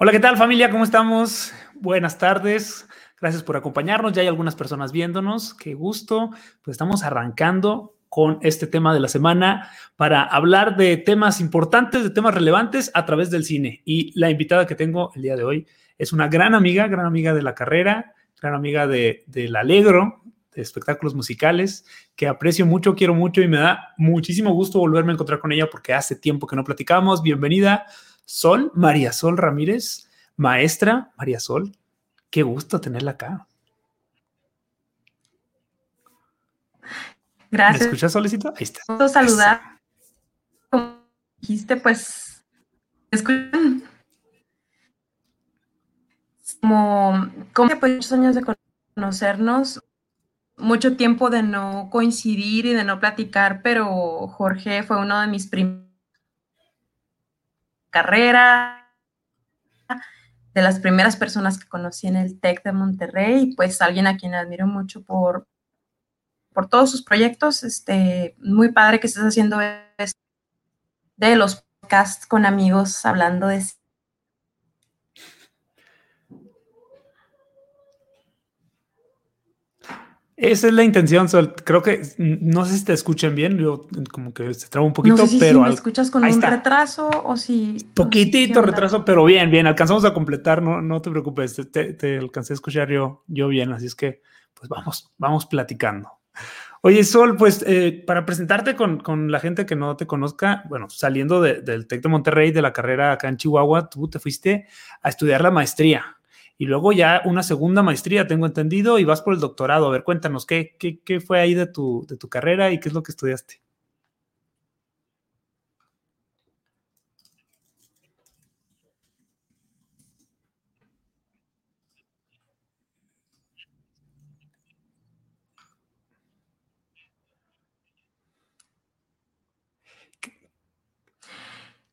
Hola, ¿qué tal familia? ¿Cómo estamos? Buenas tardes. Gracias por acompañarnos. Ya hay algunas personas viéndonos. Qué gusto. Pues estamos arrancando con este tema de la semana para hablar de temas importantes, de temas relevantes a través del cine. Y la invitada que tengo el día de hoy es una gran amiga, gran amiga de la carrera, gran amiga de, del Alegro, de espectáculos musicales, que aprecio mucho, quiero mucho y me da muchísimo gusto volverme a encontrar con ella porque hace tiempo que no platicamos. Bienvenida. Sol, María Sol Ramírez, maestra María Sol. Qué gusto tenerla acá. Gracias. ¿Me escuchas, Solicito? Ahí está. Gusto saludar. Como dijiste, pues, escuchan. Como, como pues, muchos años de conocernos, mucho tiempo de no coincidir y de no platicar, pero Jorge fue uno de mis primeros carrera, de las primeras personas que conocí en el TEC de Monterrey, pues alguien a quien admiro mucho por, por todos sus proyectos. Este, muy padre que estés haciendo de los podcasts con amigos hablando de Esa es la intención, Sol. Creo que no sé si te escuchan bien, yo como que se traba un poquito, no sé si, pero. Si me escuchas con un está. retraso o si. Poquitito retraso, pero bien, bien. Alcanzamos a completar, no, no te preocupes. Te, te, alcancé a escuchar yo, yo bien, así es que, pues vamos, vamos platicando. Oye, Sol, pues eh, para presentarte con, con, la gente que no te conozca, bueno, saliendo de, del TEC de Monterrey, de la carrera acá en Chihuahua, tú te fuiste a estudiar la maestría y luego ya una segunda maestría, tengo entendido, y vas por el doctorado. A ver, cuéntanos, ¿qué, qué, qué fue ahí de tu, de tu carrera y qué es lo que estudiaste?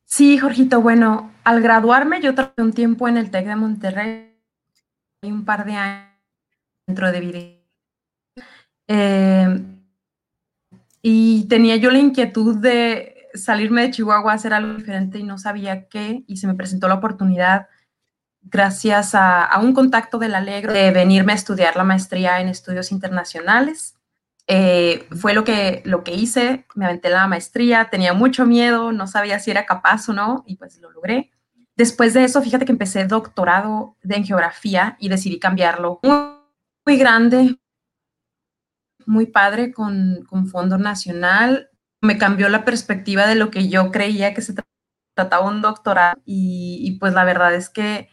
Sí, Jorgito, bueno, al graduarme yo trabajé un tiempo en el TEC de Monterrey un par de años dentro de vida. Eh, y tenía yo la inquietud de salirme de Chihuahua a hacer algo diferente y no sabía qué, y se me presentó la oportunidad, gracias a, a un contacto del Alegro, de venirme a estudiar la maestría en estudios internacionales. Eh, fue lo que, lo que hice, me aventé la maestría, tenía mucho miedo, no sabía si era capaz o no, y pues lo logré. Después de eso, fíjate que empecé doctorado en geografía y decidí cambiarlo. Muy, grande, muy padre con, con, fondo nacional. Me cambió la perspectiva de lo que yo creía que se trataba un doctorado y, y pues la verdad es que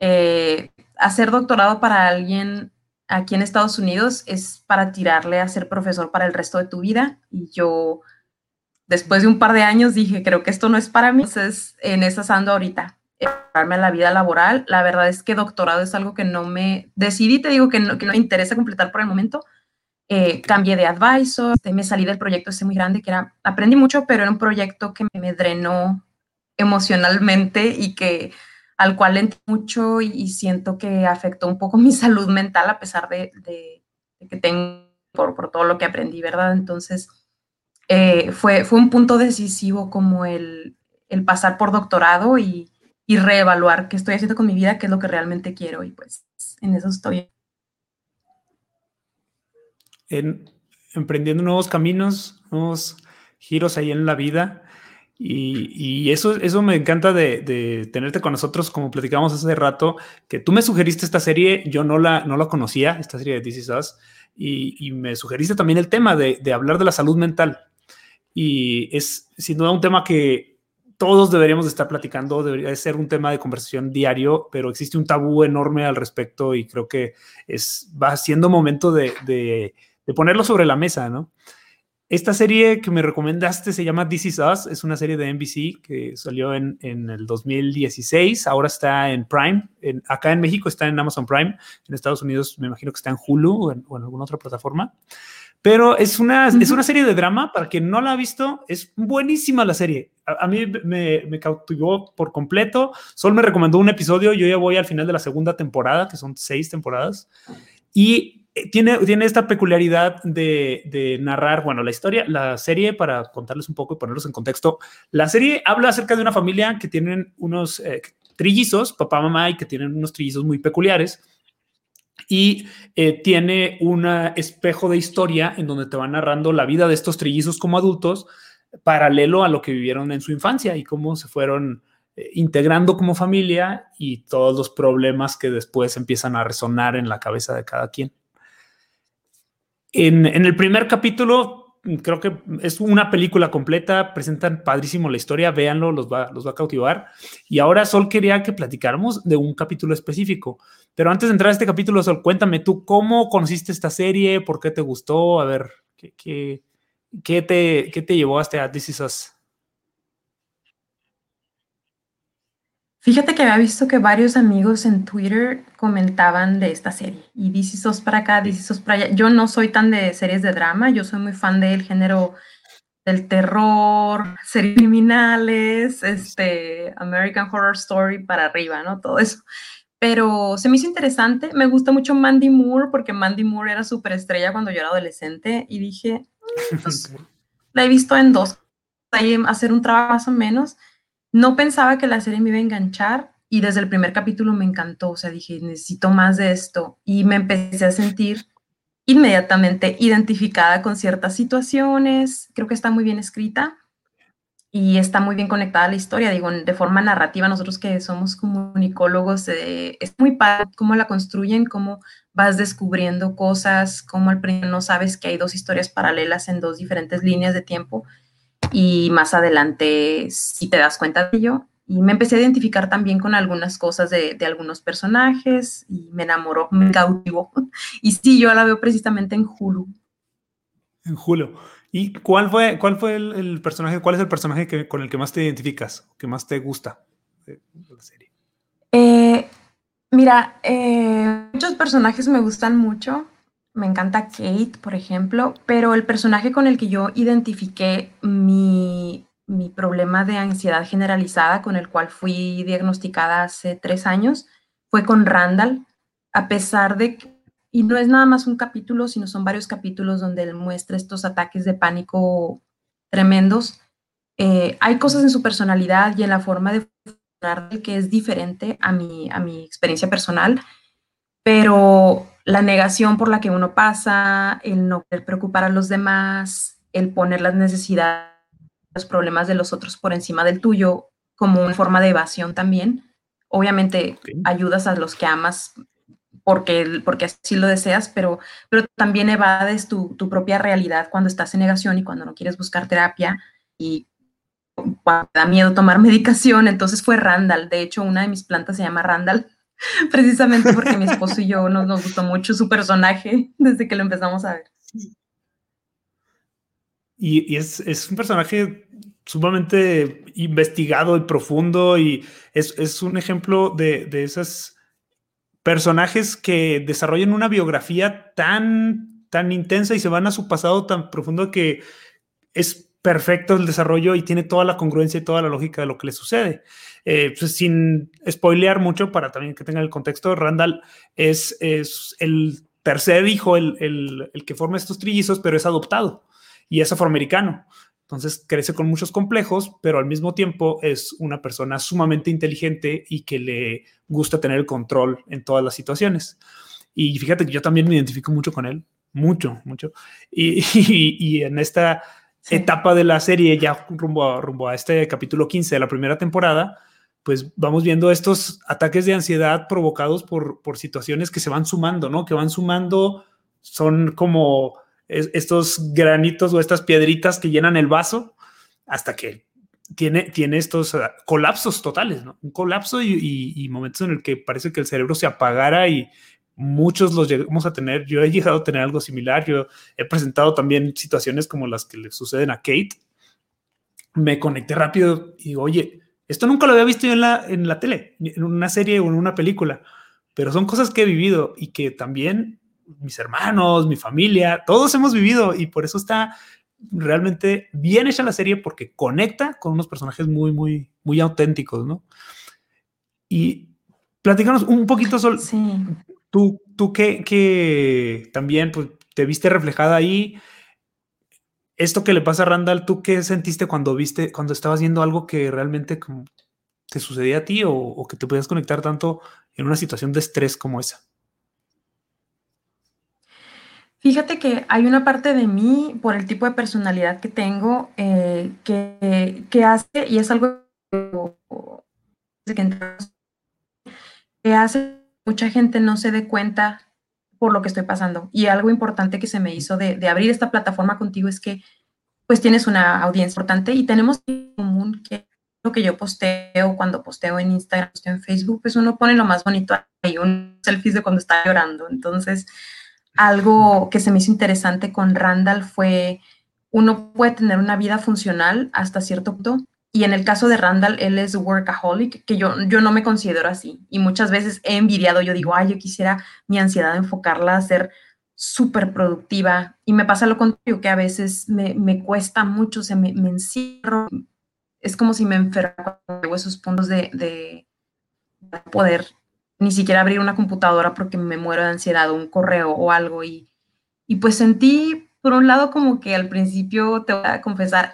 eh, hacer doctorado para alguien aquí en Estados Unidos es para tirarle a ser profesor para el resto de tu vida y yo después de un par de años dije, creo que esto no es para mí. Entonces, en esas ando ahorita, a la vida laboral. La verdad es que doctorado es algo que no me decidí, te digo que no, que no me interesa completar por el momento. Eh, cambié de advisor, me salí del proyecto ese muy grande que era, aprendí mucho, pero era un proyecto que me drenó emocionalmente y que al cual entré mucho y, siento que afectó un poco mi salud mental a pesar de, que tengo por todo lo que aprendí, ¿verdad? Entonces, eh, fue, fue un punto decisivo como el, el pasar por doctorado y, y, reevaluar qué estoy haciendo con mi vida, qué es lo que realmente quiero y pues en eso estoy. En, emprendiendo nuevos caminos, nuevos giros ahí en la vida. Y, y eso, eso me encanta de, de, tenerte con nosotros, como platicamos hace rato, que tú me sugeriste esta serie, yo no la, no la conocía, esta serie de This Is Us, y, y me sugeriste también el tema de, de hablar de la salud mental y es sin duda un tema que todos deberíamos estar platicando, debería ser un tema de conversación diario, pero existe un tabú enorme al respecto y creo que es, va siendo momento de, de, ponerlo sobre la mesa, ¿no? Esta serie que me recomendaste se llama This Is Us, es una serie de NBC que salió en, en el 2016, ahora está en Prime, acá en México está en Amazon Prime, en Estados Unidos me imagino que está en Hulu o en alguna otra plataforma. Pero es una, uh -huh. es una serie de drama, para quien no la ha visto, es buenísima la serie. A, a mí me, me, cautivó por completo. Sol me recomendó un episodio, yo ya voy al final de la segunda temporada, que son seis temporadas, y tiene, tiene esta peculiaridad de, de, narrar, bueno, la historia, la serie, para contarles un poco y ponerlos en contexto, la serie habla acerca de una familia que tienen unos, eh, trillizos, papá, mamá, y que tienen unos trillizos muy peculiares. Y eh, tiene un espejo de historia en donde te va narrando la vida de estos trillizos como adultos, paralelo a lo que vivieron en su infancia y cómo se fueron eh, integrando como familia y todos los problemas que después empiezan a resonar en la cabeza de cada quien. En, en el primer capítulo creo que es una película completa, presentan padrísimo la historia, véanlo, los va, los va a cautivar. Y ahora Sol quería que platicáramos de un capítulo específico. Pero antes de entrar a este capítulo, Sol, cuéntame tú cómo conociste esta serie, por qué te gustó, a ver, qué, qué, qué te, qué te llevó hasta This Is Us. Fíjate que había visto que varios amigos en Twitter comentaban de esta serie. Y DC sos para acá, DC sos para allá. Yo no soy tan de series de drama, yo soy muy fan del género del terror, series criminales, este, American Horror Story para arriba, ¿no? Todo eso. Pero se me hizo interesante. Me gusta mucho Mandy Moore porque Mandy Moore era súper estrella cuando yo era adolescente y dije, mm, pues, la he visto en dos, ahí hacer un trabajo más o menos no pensaba que la serie me iba a enganchar y desde el primer capítulo me encantó, o sea, dije, necesito más de esto y me empecé a sentir inmediatamente identificada con ciertas situaciones, creo que está muy bien escrita y está muy bien conectada a la historia, digo, de forma narrativa, nosotros que somos comunicólogos, eh, es muy padre cómo la construyen, cómo vas descubriendo cosas, cómo al principio no sabes que hay dos historias paralelas en dos diferentes líneas de tiempo y más adelante si te das cuenta de ello. Y me empecé a identificar también con algunas cosas de, algunos personajes y me enamoró, me cautivó. Y sí, yo la veo precisamente en Hulu. En Hulu. ¿Y cuál fue, cuál fue el, personaje, cuál es el personaje que, con el que más te identificas, que más te gusta de, la serie? Eh, mira, eh, muchos personajes me gustan mucho me encanta Kate, por ejemplo, pero el personaje con el que yo identifiqué mi, problema de ansiedad generalizada, con el cual fui diagnosticada hace tres años, fue con Randall, a pesar de que, y no es nada más un capítulo, sino son varios capítulos donde él muestra estos ataques de pánico tremendos. Eh, hay cosas en su personalidad y en la forma de funcionar que es diferente a mi, a mi experiencia personal, pero la negación por la que uno pasa, el no querer preocupar a los demás, el poner las necesidades, los problemas de los otros por encima del tuyo como una forma de evasión también. Obviamente ayudas a los que amas porque, porque así lo deseas, pero, pero también evades tu, tu propia realidad cuando estás en negación y cuando no quieres buscar terapia y cuando da miedo tomar medicación. Entonces fue Randall. De hecho, una de mis plantas se llama Randall precisamente porque mi esposo y yo nos, nos gustó mucho su personaje desde que lo empezamos a ver. Y, es, es, un personaje sumamente investigado y profundo y es, es un ejemplo de, de, esos personajes que desarrollan una biografía tan, tan intensa y se van a su pasado tan profundo que es perfecto el desarrollo y tiene toda la congruencia y toda la lógica de lo que le sucede. Eh, pues sin spoilear mucho, para también que tengan el contexto, Randall es, es el tercer hijo, el, el, el, que forma estos trillizos, pero es adoptado y es afroamericano. Entonces crece con muchos complejos, pero al mismo tiempo es una persona sumamente inteligente y que le gusta tener el control en todas las situaciones. Y fíjate que yo también me identifico mucho con él, mucho, mucho. Y, y, y en esta etapa de la serie, ya rumbo a, rumbo a este capítulo 15 de la primera temporada, pues vamos viendo estos ataques de ansiedad provocados por, por situaciones que se van sumando, ¿no? Que van sumando, son como estos granitos o estas piedritas que llenan el vaso hasta que tiene, tiene estos ah, colapsos totales, ¿no? Un colapso y, momentos en el que parece que el cerebro se apagara y muchos los llegamos a tener. Yo he llegado a tener algo similar. Yo he presentado también situaciones como las que le suceden a Kate. Me conecté rápido y oye, esto nunca lo había visto yo en la, en la tele, en una serie o en una película, pero son cosas que he vivido y que también mis hermanos, mi familia, todos hemos vivido y por eso está realmente bien hecha la serie porque conecta con unos personajes muy, muy, muy auténticos, ¿no? Y platícanos un poquito, Sol. Sí. Tú, tú también pues, te viste reflejada ahí esto que le pasa a Randall, ¿tú qué sentiste cuando viste, cuando estabas viendo algo que realmente te sucedía a ti o, que te podías conectar tanto en una situación de estrés como esa? Fíjate que hay una parte de mí, por el tipo de personalidad que tengo, eh, que, que, hace, y es algo que hace mucha gente no se dé cuenta por lo que estoy pasando. Y algo importante que se me hizo de, abrir esta plataforma contigo es que pues tienes una audiencia importante y tenemos en común que lo que yo posteo cuando posteo en Instagram, posteo en Facebook, pues uno pone lo más bonito ahí, un selfie de cuando está llorando. Entonces, algo que se me hizo interesante con Randall fue, uno puede tener una vida funcional hasta cierto punto, y en el caso de Randall, él es workaholic, que yo, yo no me considero así. Y muchas veces he envidiado, yo digo, ay, yo quisiera mi ansiedad enfocarla a ser súper productiva. Y me pasa lo contrario, que a veces me, me cuesta mucho, se me, me, encierro. Es como si me enfermo esos puntos de, de, poder ni siquiera abrir una computadora porque me muero de ansiedad o un correo o algo. Y, y pues sentí, por un lado, como que al principio, te voy a confesar,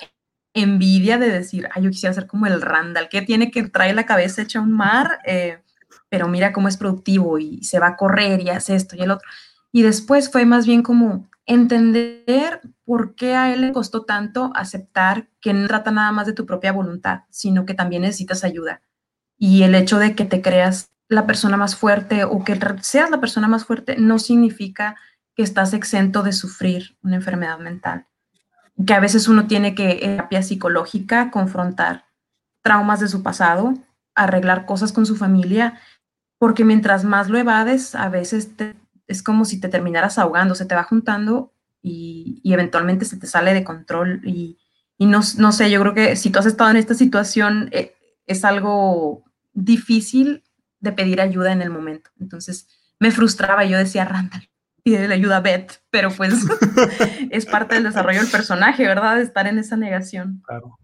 envidia de decir, ay, yo quisiera ser como el Randall, que tiene que traer la cabeza hecha un mar, eh, pero mira cómo es productivo y se va a correr y hace esto y el otro. Y después fue más bien como entender por qué a él le costó tanto aceptar que no trata nada más de tu propia voluntad, sino que también necesitas ayuda. Y el hecho de que te creas la persona más fuerte o que seas la persona más fuerte no significa que estás exento de sufrir una enfermedad mental que a veces uno tiene que, en terapia psicológica, confrontar traumas de su pasado, arreglar cosas con su familia, porque mientras más lo evades, a veces es como si te terminaras ahogando, se te va juntando y, eventualmente se te sale de control. Y, no, no, sé, yo creo que si tú has estado en esta situación, eh, es algo difícil de pedir ayuda en el momento. Entonces me frustraba, yo decía, Randall, pide la ayuda a Beth, pero pues es parte del desarrollo del personaje, ¿verdad? estar en esa negación. Claro.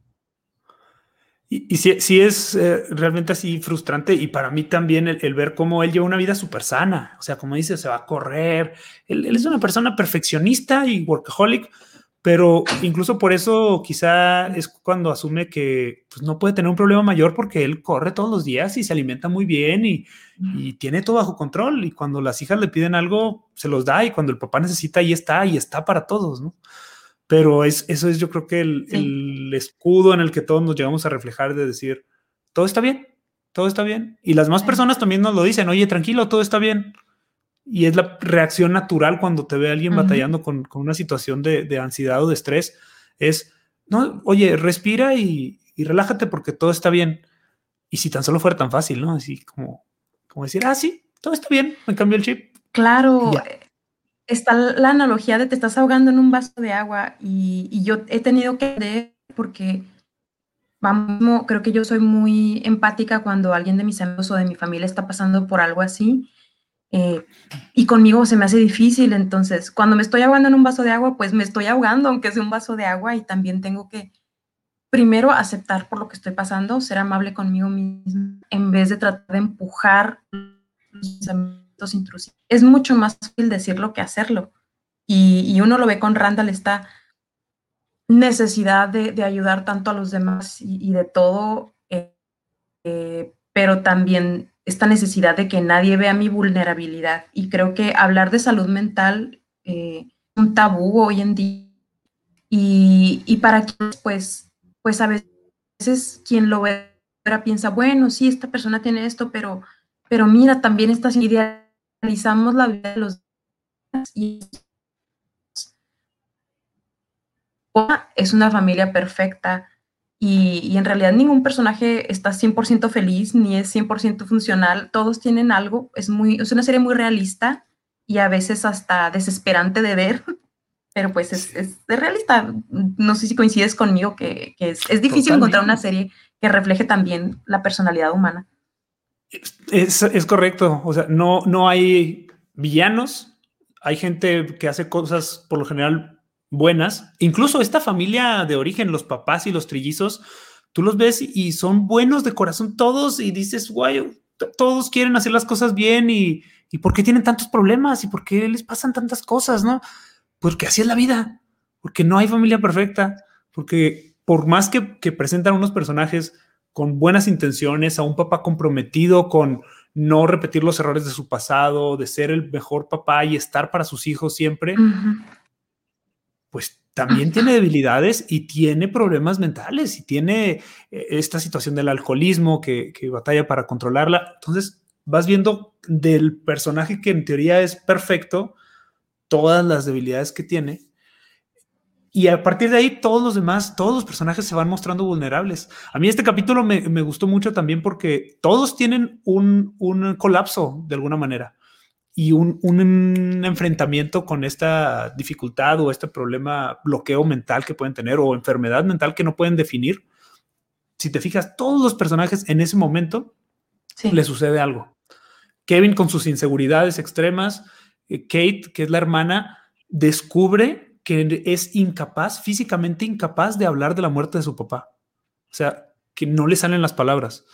Y, y sí, es eh, realmente así frustrante y para mí también el, ver cómo él lleva una vida súper sana, o sea, como dice, se va a correr, él, es una persona perfeccionista y workaholic, pero incluso por eso quizá es cuando asume que pues, no puede tener un problema mayor porque él corre todos los días y se alimenta muy bien y, tiene todo bajo control. Y cuando las hijas le piden algo, se los da y cuando el papá necesita, ahí está y está para todos, ¿no? Pero es, eso es yo creo que el, el escudo en el que todos nos llegamos a reflejar de decir, todo está bien, todo está bien. Y las más personas también nos lo dicen, oye, tranquilo, todo está bien y es la reacción natural cuando te ve alguien batallando con, con, una situación de, de, ansiedad o de estrés, es, no, oye, respira y, y, relájate porque todo está bien. Y si tan solo fuera tan fácil, ¿no? Así como, como decir, ah, sí, todo está bien, me cambió el chip. Claro, está la analogía de te estás ahogando en un vaso de agua y, y yo he tenido que leer porque vamos, creo que yo soy muy empática cuando alguien de mis amigos o de mi familia está pasando por algo así eh, y conmigo se me hace difícil, entonces cuando me estoy ahogando en un vaso de agua, pues me estoy ahogando, aunque sea un vaso de agua, y también tengo que primero aceptar por lo que estoy pasando, ser amable conmigo mismo, en vez de tratar de empujar los pensamientos intrusivos. Es mucho más fácil decirlo que hacerlo. Y, uno lo ve con Randall, esta necesidad de, ayudar tanto a los demás y, de todo, eh, eh, pero también esta necesidad de que nadie vea mi vulnerabilidad. Y creo que hablar de salud mental eh, es un tabú hoy en día. Y, y para quienes, pues, pues a veces quien lo ve piensa, bueno, sí, esta persona tiene esto, pero, pero mira, también estas idealizamos la vida de los demás y es una familia perfecta, y, en realidad ningún personaje está 100% feliz ni es 100% funcional. Todos tienen algo. Es, muy, es una serie muy realista y a veces hasta desesperante de ver, pero pues es, es realista. No sé si coincides conmigo que, que es, es, difícil encontrar una serie que refleje también la personalidad humana. Es, es, correcto. O sea, no, no hay villanos. Hay gente que hace cosas por lo general buenas. Incluso esta familia de origen, los papás y los trillizos, tú los ves y son buenos de corazón todos y dices, guay, todos quieren hacer las cosas bien y, y ¿por qué tienen tantos problemas? ¿Y por qué les pasan tantas cosas? ¿No? Porque así es la vida, porque no hay familia perfecta, porque por más que, que presentan unos personajes con buenas intenciones, a un papá comprometido con no repetir los errores de su pasado, de ser el mejor papá y estar para sus hijos siempre, pues también tiene debilidades y tiene problemas mentales y tiene eh, esta situación del alcoholismo que, que batalla para controlarla. Entonces vas viendo del personaje que en teoría es perfecto, todas las debilidades que tiene. Y a partir de ahí, todos los demás, todos los personajes se van mostrando vulnerables. A mí este capítulo me, me gustó mucho también porque todos tienen un, un colapso de alguna manera y un, un, enfrentamiento con esta dificultad o este problema, bloqueo mental que pueden tener o enfermedad mental que no pueden definir. Si te fijas, todos los personajes en ese momento le sucede algo. Kevin con sus inseguridades extremas, eh, Kate, que es la hermana, descubre que es incapaz, físicamente incapaz de hablar de la muerte de su papá. O sea, que no le salen las palabras.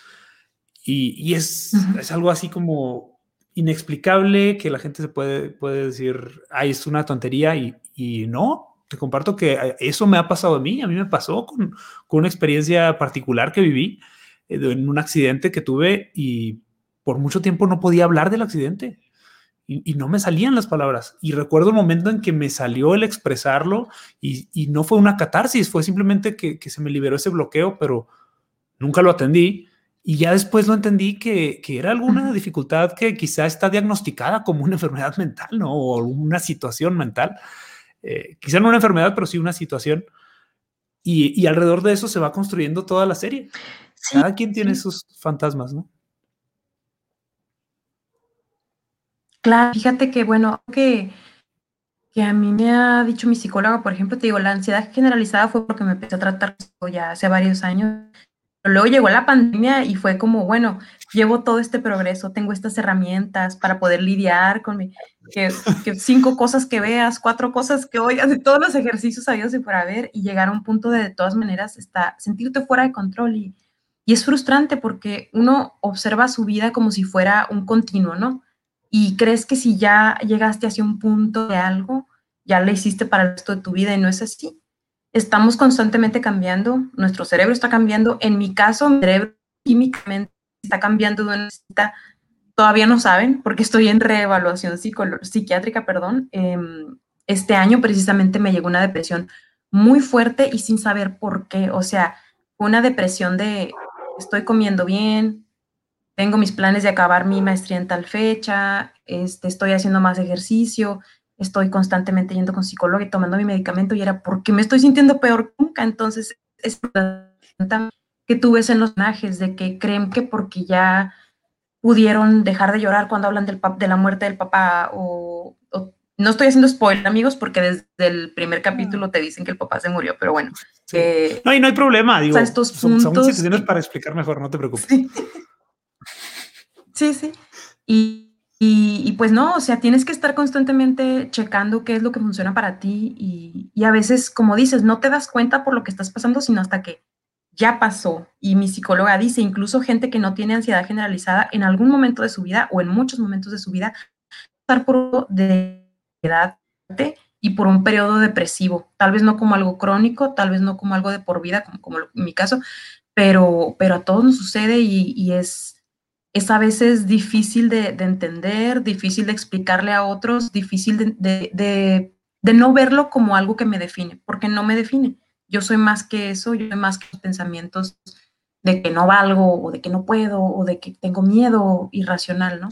Y, y es, es algo así como inexplicable que la gente se puede, puede decir, ay, es una tontería y, y no, te comparto que eh, eso me ha pasado a mí, a mí me pasó con, con una experiencia particular que viví eh, en un accidente que tuve y por mucho tiempo no podía hablar del accidente y, no me salían las palabras. Y recuerdo el momento en que me salió el expresarlo y, y no fue una catarsis, fue simplemente que, que, se me liberó ese bloqueo, pero nunca lo atendí y ya después lo entendí que, que, era alguna dificultad que quizá está diagnosticada como una enfermedad mental, ¿no? O una situación mental. Eh, quizá no una enfermedad, pero sí una situación. Y, y, alrededor de eso se va construyendo toda la serie. Sí, Cada quien tiene sí. sus fantasmas, ¿no? Claro, fíjate que, bueno, que, que a mí me ha dicho mi psicóloga, por ejemplo, te digo, la ansiedad generalizada fue porque me empecé a tratar ya hace varios años Luego llegó la pandemia y fue como, bueno, llevo todo este progreso, tengo estas herramientas para poder lidiar con mi, que, cinco cosas que veas, cuatro cosas que oigas, de todos los ejercicios habidos y para ver, y llegar a un punto de, de todas maneras, está, sentirte fuera de control. Y, y es frustrante porque uno observa su vida como si fuera un continuo, ¿no? Y crees que si ya llegaste hacia un punto de algo, ya lo hiciste para el resto de tu vida y no es así estamos constantemente cambiando, nuestro cerebro está cambiando. En mi caso, mi cerebro químicamente está cambiando de una cita, todavía no saben, porque estoy en reevaluación psiquiátrica, perdón. Eh, este año precisamente me llegó una depresión muy fuerte y sin saber por qué. O sea, una depresión de estoy comiendo bien, tengo mis planes de acabar mi maestría en tal fecha, este, estoy haciendo más ejercicio, estoy constantemente yendo con psicólogo y tomando mi medicamento y era porque me estoy sintiendo peor que nunca. Entonces, es que tú ves en los personajes de que creen que porque ya pudieron dejar de llorar cuando hablan del de la muerte del papá o, o, no estoy haciendo spoiler amigos porque desde el primer capítulo te dicen que el papá se murió pero bueno sí. eh, no y no hay problema digo o sea, estos son, puntos, son situaciones para explicar mejor no te preocupes sí sí, sí. y y, pues no, o sea, tienes que estar constantemente checando qué es lo que funciona para ti y, a veces, como dices, no te das cuenta por lo que estás pasando, sino hasta que ya pasó. Y mi psicóloga dice, incluso gente que no tiene ansiedad generalizada en algún momento de su vida o en muchos momentos de su vida, estar por de edad y por un periodo depresivo, tal vez no como algo crónico, tal vez no como algo de por vida, como, como en mi caso, pero, pero a todos nos sucede y es es a veces difícil de, de, entender, difícil de explicarle a otros, difícil de, de, de, no verlo como algo que me define, porque no me define. Yo soy más que eso, yo soy más que los pensamientos de que no valgo o de que no puedo o de que tengo miedo irracional, ¿no?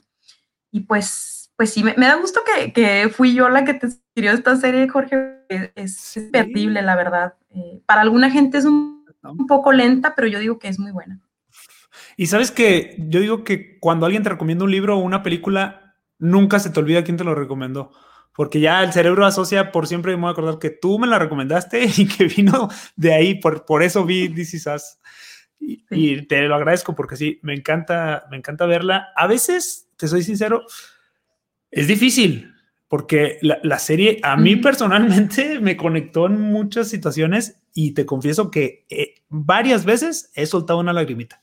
Y pues, pues sí, me, me da gusto que, que, fui yo la que te escribió esta serie, Jorge. Es, es perdible, la verdad. Eh, para alguna gente es un, un poco lenta, pero yo digo que es muy buena. Y sabes que yo digo que cuando alguien te recomienda un libro o una película, nunca se te olvida quién te lo recomendó. Porque ya el cerebro asocia por siempre, me voy a acordar que tú me la recomendaste y que vino de ahí, por, por eso vi This Is Us. Y, y, te lo agradezco porque sí, me encanta, me encanta verla. A veces, te soy sincero, es difícil porque la, la serie a mí personalmente me conectó en muchas situaciones y te confieso que eh, varias veces he soltado una lagrimita.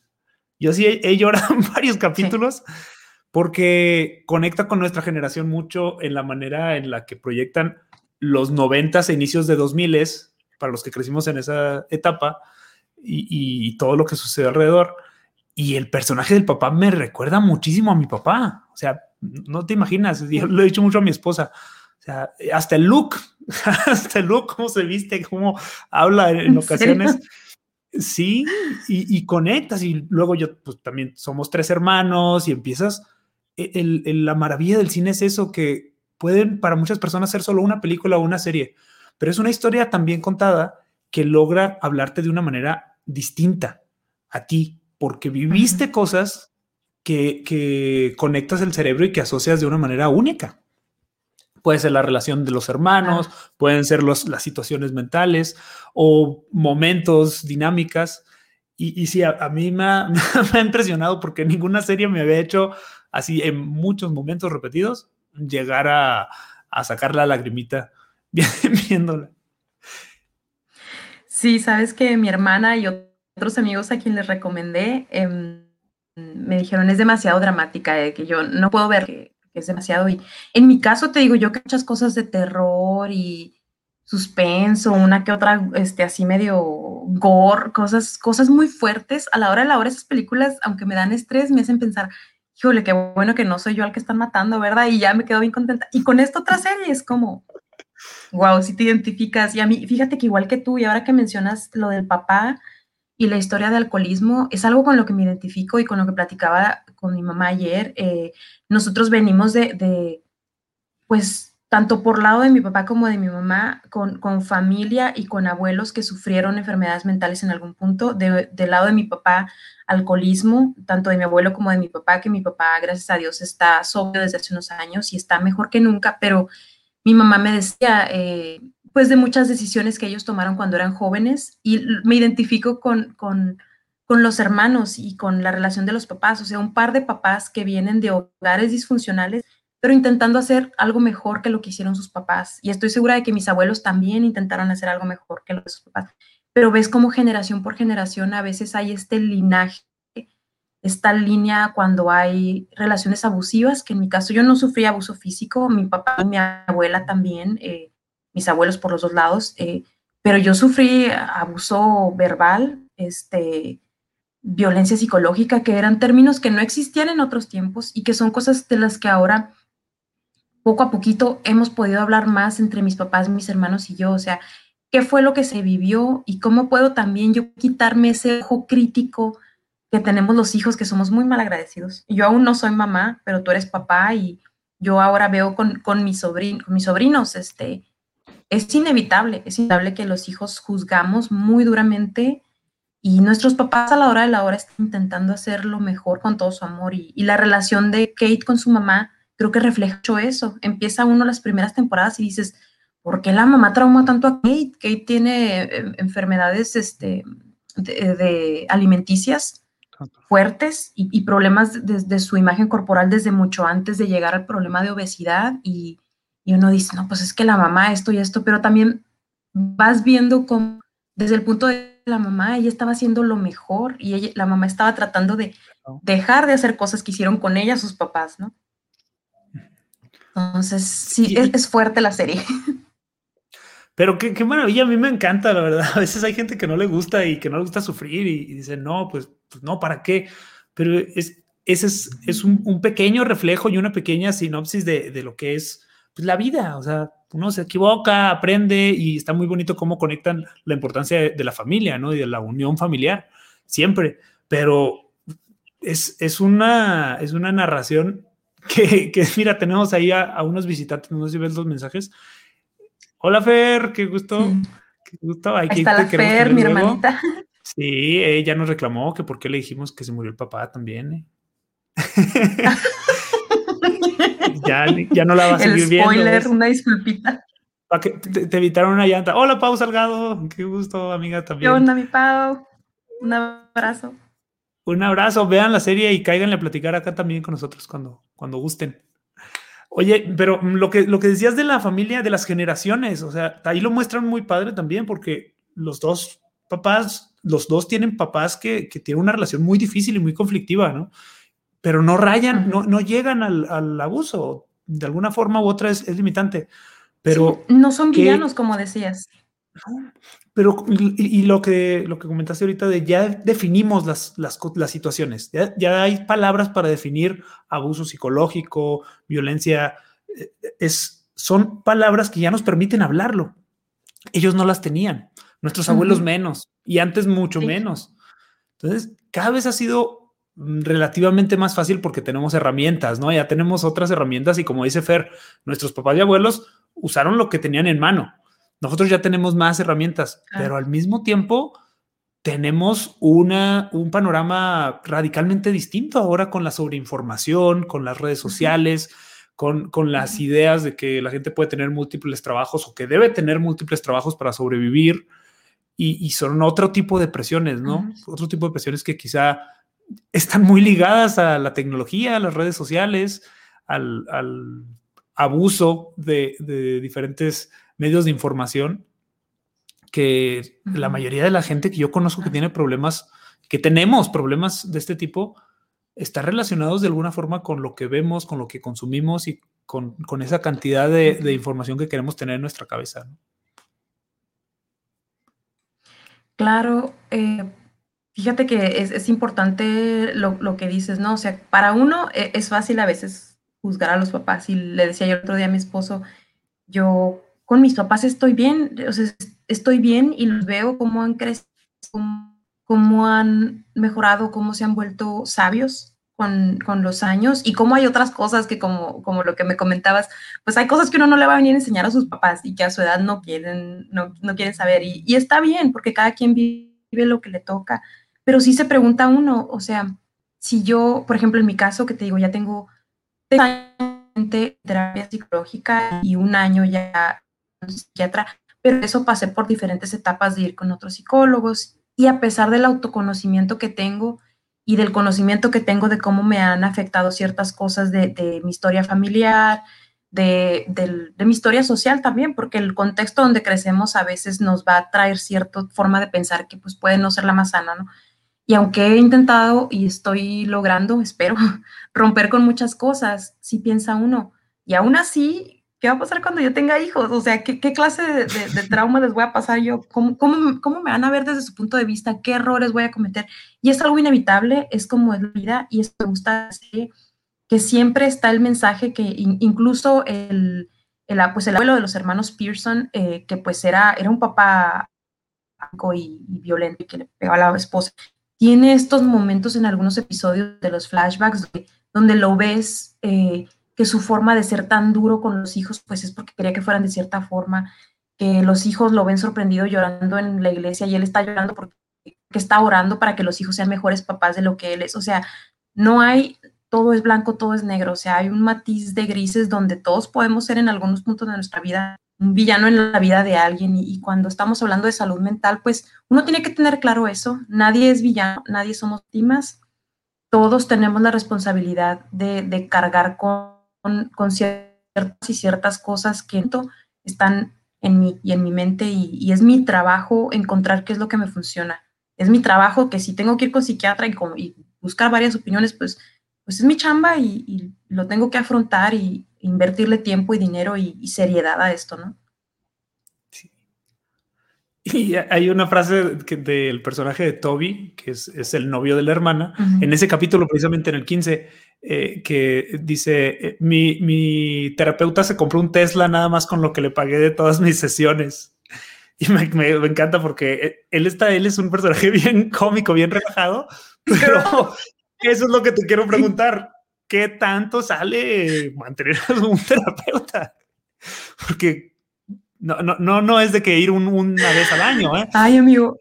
Yo sí he, he llorado en varios capítulos sí. porque conecta con nuestra generación mucho en la manera en la que proyectan los noventas e inicios de 2000 para los que crecimos en esa etapa, y, todo lo que sucede alrededor. Y el personaje del papá me recuerda muchísimo a mi papá. O sea, no te imaginas, yo lo he dicho mucho a mi esposa. O sea, hasta el look, hasta el look, cómo se viste, cómo habla en, ocasiones. Sí, y, conectas y luego yo, pues también somos tres hermanos y empiezas, e, el, la maravilla del cine es eso, que pueden para muchas personas ser solo una película o una serie, pero es una historia también contada que logra hablarte de una manera distinta a ti, porque viviste cosas que, que, conectas el cerebro y que asocias de una manera única. Puede ser la relación de los hermanos, pueden ser los, las situaciones mentales o momentos, dinámicas. Y, y sí, a, mí me ha, me ha, impresionado porque ninguna serie me había hecho así en muchos momentos repetidos llegar a, a sacar la lagrimita viéndola. Sí, sabes que mi hermana y otros amigos a quien les recomendé em, me dijeron es demasiado dramática, de que yo no puedo ver es demasiado. Y en mi caso te digo yo que muchas cosas de terror y suspenso, una que otra, este, así medio gore, cosas, cosas muy fuertes. A la hora de la hora esas películas, aunque me dan estrés, me hacen pensar, híjole, qué bueno que no soy yo al que están matando, ¿verdad? Y ya me quedo bien contenta. Y con esta otra serie es como, Wow, si te identificas. Y a mí, fíjate que igual que tú, y ahora que mencionas lo del papá y la historia de alcoholismo, es algo con lo que me identifico y con lo que platicaba con mi mamá ayer. Eh, nosotros venimos de, pues, tanto por lado de mi papá como de mi mamá, con, con, familia y con abuelos que sufrieron enfermedades mentales en algún punto. De, del lado de mi papá, alcoholismo, tanto de mi abuelo como de mi papá, que mi papá, gracias a Dios, está sobrio desde hace unos años y está mejor que nunca, pero mi mamá me decía, eh, pues de muchas decisiones que ellos tomaron cuando eran jóvenes y me identifico con, con, con, los hermanos y con la relación de los papás, o sea, un par de papás que vienen de hogares disfuncionales, pero intentando hacer algo mejor que lo que hicieron sus papás. Y estoy segura de que mis abuelos también intentaron hacer algo mejor que lo de sus papás. Pero ves como generación por generación a veces hay este linaje esta línea cuando hay relaciones abusivas, que en mi caso yo no sufrí abuso físico, mi papá y mi abuela también, eh, mis abuelos por los dos lados, eh, pero yo sufrí abuso verbal, este, violencia psicológica, que eran términos que no existían en otros tiempos y que son cosas de las que ahora poco a poquito hemos podido hablar más entre mis papás, mis hermanos y yo, o sea, qué fue lo que se vivió y cómo puedo también yo quitarme ese ojo crítico que tenemos los hijos que somos muy mal agradecidos. Yo aún no soy mamá, pero tú eres papá y yo ahora veo con, con, mis, mis sobrinos, este, es inevitable, es inevitable que los hijos juzgamos muy duramente y nuestros papás a la hora de la hora están intentando hacerlo mejor con todo su amor y, y la relación de Kate con su mamá creo que refleja eso. Empieza uno las primeras temporadas y dices, ¿por qué la mamá trauma tanto a Kate? Kate tiene eh, enfermedades este, de alimenticias fuertes y, problemas de, su imagen corporal desde mucho antes de llegar al problema de obesidad y, uno dice, no, pues es que la mamá esto y esto, pero también vas viendo cómo desde el punto de la mamá, ella estaba haciendo lo mejor y ella, la mamá estaba tratando de dejar de hacer cosas que hicieron con ella sus papás, ¿no? Entonces, sí, es, es fuerte la serie. Pero qué, qué, maravilla, a mí me encanta, la verdad. A veces hay gente que no le gusta y que no le gusta sufrir y, dice, no, pues, pues, no, ¿para qué? Pero es, ese es, es un, un, pequeño reflejo y una pequeña sinopsis de, de lo que es pues, la vida. O sea, uno se equivoca, aprende y está muy bonito cómo conectan la importancia de, de la familia, ¿no? Y de la unión familiar, siempre. Pero es, es, una, es una narración que, que, mira, tenemos ahí a, a unos visitantes, no sé si ves los mensajes, Hola Fer, qué gusto. Qué gusto. Ahí está la Fer, mi hermanita. Sí, ella nos reclamó que por qué le dijimos que se murió el papá también. ¿eh? ya, ya, no la va a seguir el viendo. Spoiler, una disculpita. Para que te, evitaron una llanta. Hola Pau Salgado, qué gusto, amiga también. ¿Qué onda, mi Pau? Un abrazo. Un abrazo, vean la serie y cáiganle a platicar acá también con nosotros cuando, cuando gusten. Oye, pero lo que, lo que decías de la familia, de las generaciones, o sea, ahí lo muestran muy padre también porque los dos papás, los dos tienen papás que, que tienen una relación muy difícil y muy conflictiva, ¿no? Pero no rayan, no, no llegan al, al, abuso, de alguna forma u otra es, es limitante. Pero no son villanos, como decías. Pero, y, lo, que, lo que comentaste ahorita de ya definimos las, las, las situaciones, ya, ya, hay palabras para definir abuso psicológico, violencia, eh, es, son palabras que ya nos permiten hablarlo. Ellos no las tenían, nuestros abuelos menos, y antes mucho menos. Entonces, cada vez ha sido relativamente más fácil porque tenemos herramientas, ¿no? Ya tenemos otras herramientas y como dice Fer, nuestros papás y abuelos usaron lo que tenían en mano. Nosotros ya tenemos más herramientas, pero al mismo tiempo tenemos una, un panorama radicalmente distinto ahora con la sobreinformación, con las redes sociales, con, con las ideas de que la gente puede tener múltiples trabajos o que debe tener múltiples trabajos para sobrevivir y, son otro tipo de presiones, ¿no? Otro tipo de presiones que quizá están muy ligadas a la tecnología, a las redes sociales, al, abuso de, diferentes medios de información, que la mayoría de la gente que yo conozco que tiene problemas, que tenemos problemas de este tipo, está relacionados de alguna forma con lo que vemos, con lo que consumimos y con, esa cantidad de, de, información que queremos tener en nuestra cabeza. ¿no? Claro, eh, fíjate que es, importante lo, que dices, ¿no? O sea, para uno e, es fácil a veces juzgar a los papás. Y le decía yo el otro día a mi esposo, yo con mis papás estoy bien, o sea, estoy bien y los veo cómo han crecido, cómo han mejorado, cómo se han vuelto sabios con, con, los años y cómo hay otras cosas que como, como lo que me comentabas, pues hay cosas que uno no le va a venir a enseñar a sus papás y que a su edad no quieren, no, no quieren saber y, y, está bien porque cada quien vive lo que le toca, pero sí se pregunta uno, o sea, si yo, por ejemplo, en mi caso, que te digo, ya tengo de terapia psicológica y un año ya psiquiatra, pero eso pasé por diferentes etapas de ir con otros psicólogos y a pesar del autoconocimiento que tengo, y del conocimiento que tengo de cómo me han afectado ciertas cosas de, mi historia familiar, de, mi historia social también, porque el contexto donde crecemos a veces nos va a traer cierta forma de pensar que pues puede no ser la más sana, ¿no? Y aunque he intentado y estoy logrando, espero, romper con muchas cosas, si piensa uno, y aún así ¿qué va a pasar cuando yo tenga hijos? O sea, ¿qué, clase de, trauma les voy a pasar yo? ¿Cómo, ¿Cómo, me van a ver desde su punto de vista? ¿Qué errores voy a cometer? Y es algo inevitable, es como es la vida y eso me gusta que siempre está el mensaje que incluso el, el, pues el abuelo de los hermanos Pearson, eh, que pues era, era un papá y, y violento y que le pegaba a la esposa, tiene estos momentos en algunos episodios de los flashbacks donde, lo ves eh, que su forma de ser tan duro con los hijos, pues es porque quería que fueran de cierta forma, que los hijos lo ven sorprendido llorando en la iglesia y él está llorando porque está orando para que los hijos sean mejores papás de lo que él es. O sea, no hay, todo es blanco, todo es negro, o sea, hay un matiz de grises donde todos podemos ser en algunos puntos de nuestra vida un villano en la vida de alguien y, cuando estamos hablando de salud mental, pues uno tiene que tener claro eso, nadie es villano, nadie somos víctimas, todos tenemos la responsabilidad de, de cargar con con, ciertas y ciertas cosas que están en mí y en mi mente y, es mi trabajo encontrar qué es lo que me funciona. Es mi trabajo que si tengo que ir con psiquiatra y, buscar varias opiniones, pues, pues es mi chamba y, lo tengo que afrontar y invertirle tiempo y dinero y, seriedad a esto, ¿no? Y hay una frase del personaje de Toby, que es, el novio de la hermana, en ese capítulo, precisamente en el 15, eh, que dice, eh, mi, terapeuta se compró un Tesla nada más con lo que le pagué de todas mis sesiones. Y me, encanta porque eh, él está, él es un personaje bien cómico, bien relajado, pero eso es lo que te quiero preguntar. ¿Qué tanto sale mantener a un terapeuta? Porque no, no, no, no es de que ir una vez al año, ¿eh? Ay, amigo.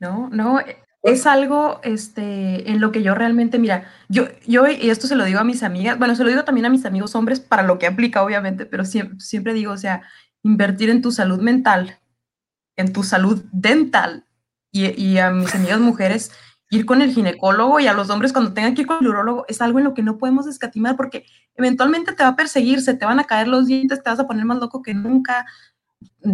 no, no, es algo este, en lo que yo realmente, mira, yo, yo, y esto se lo digo a mis amigas, bueno, se lo digo también a mis amigos hombres para lo que aplica, obviamente, pero siempre, siempre digo, o sea, invertir en tu salud mental, en tu salud dental, y, y, a mis amigas mujeres, ir con el ginecólogo y a los hombres cuando tengan que ir con el urólogo, es algo en lo que no podemos escatimar porque eventualmente te va a perseguir, se te van a caer los dientes, te vas a poner más loco que nunca,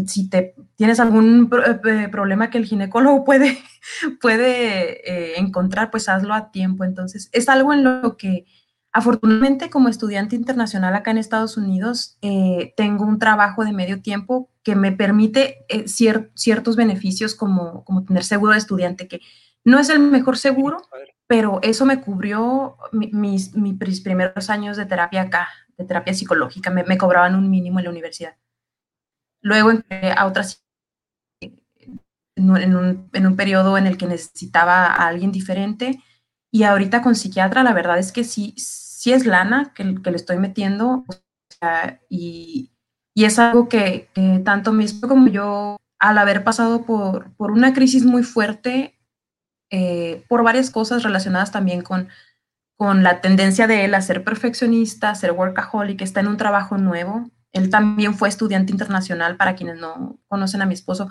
si te tienes algún eh, problema que el ginecólogo puede, puede eh, encontrar, pues hazlo a tiempo. Entonces, es algo en lo que Afortunadamente, como estudiante internacional acá en Estados Unidos, eh, tengo un trabajo de medio tiempo que me permite ciertos beneficios como, como tener seguro de estudiante, que no es el mejor seguro, pero eso me cubrió mis, mis, primeros años de terapia acá, de terapia psicológica. Me, me cobraban un mínimo en la universidad. Luego entré a otras en un, en un periodo en el que necesitaba a alguien diferente y ahorita con psiquiatra, la verdad es que sí, sí es lana que, que le estoy metiendo y, y, es algo que, tanto mismo como yo, al haber pasado por, por una crisis muy fuerte, eh, por varias cosas relacionadas también con, con la tendencia de él a ser perfeccionista, a ser workaholic, está en un trabajo nuevo. Él también fue estudiante internacional, para quienes no conocen a mi esposo.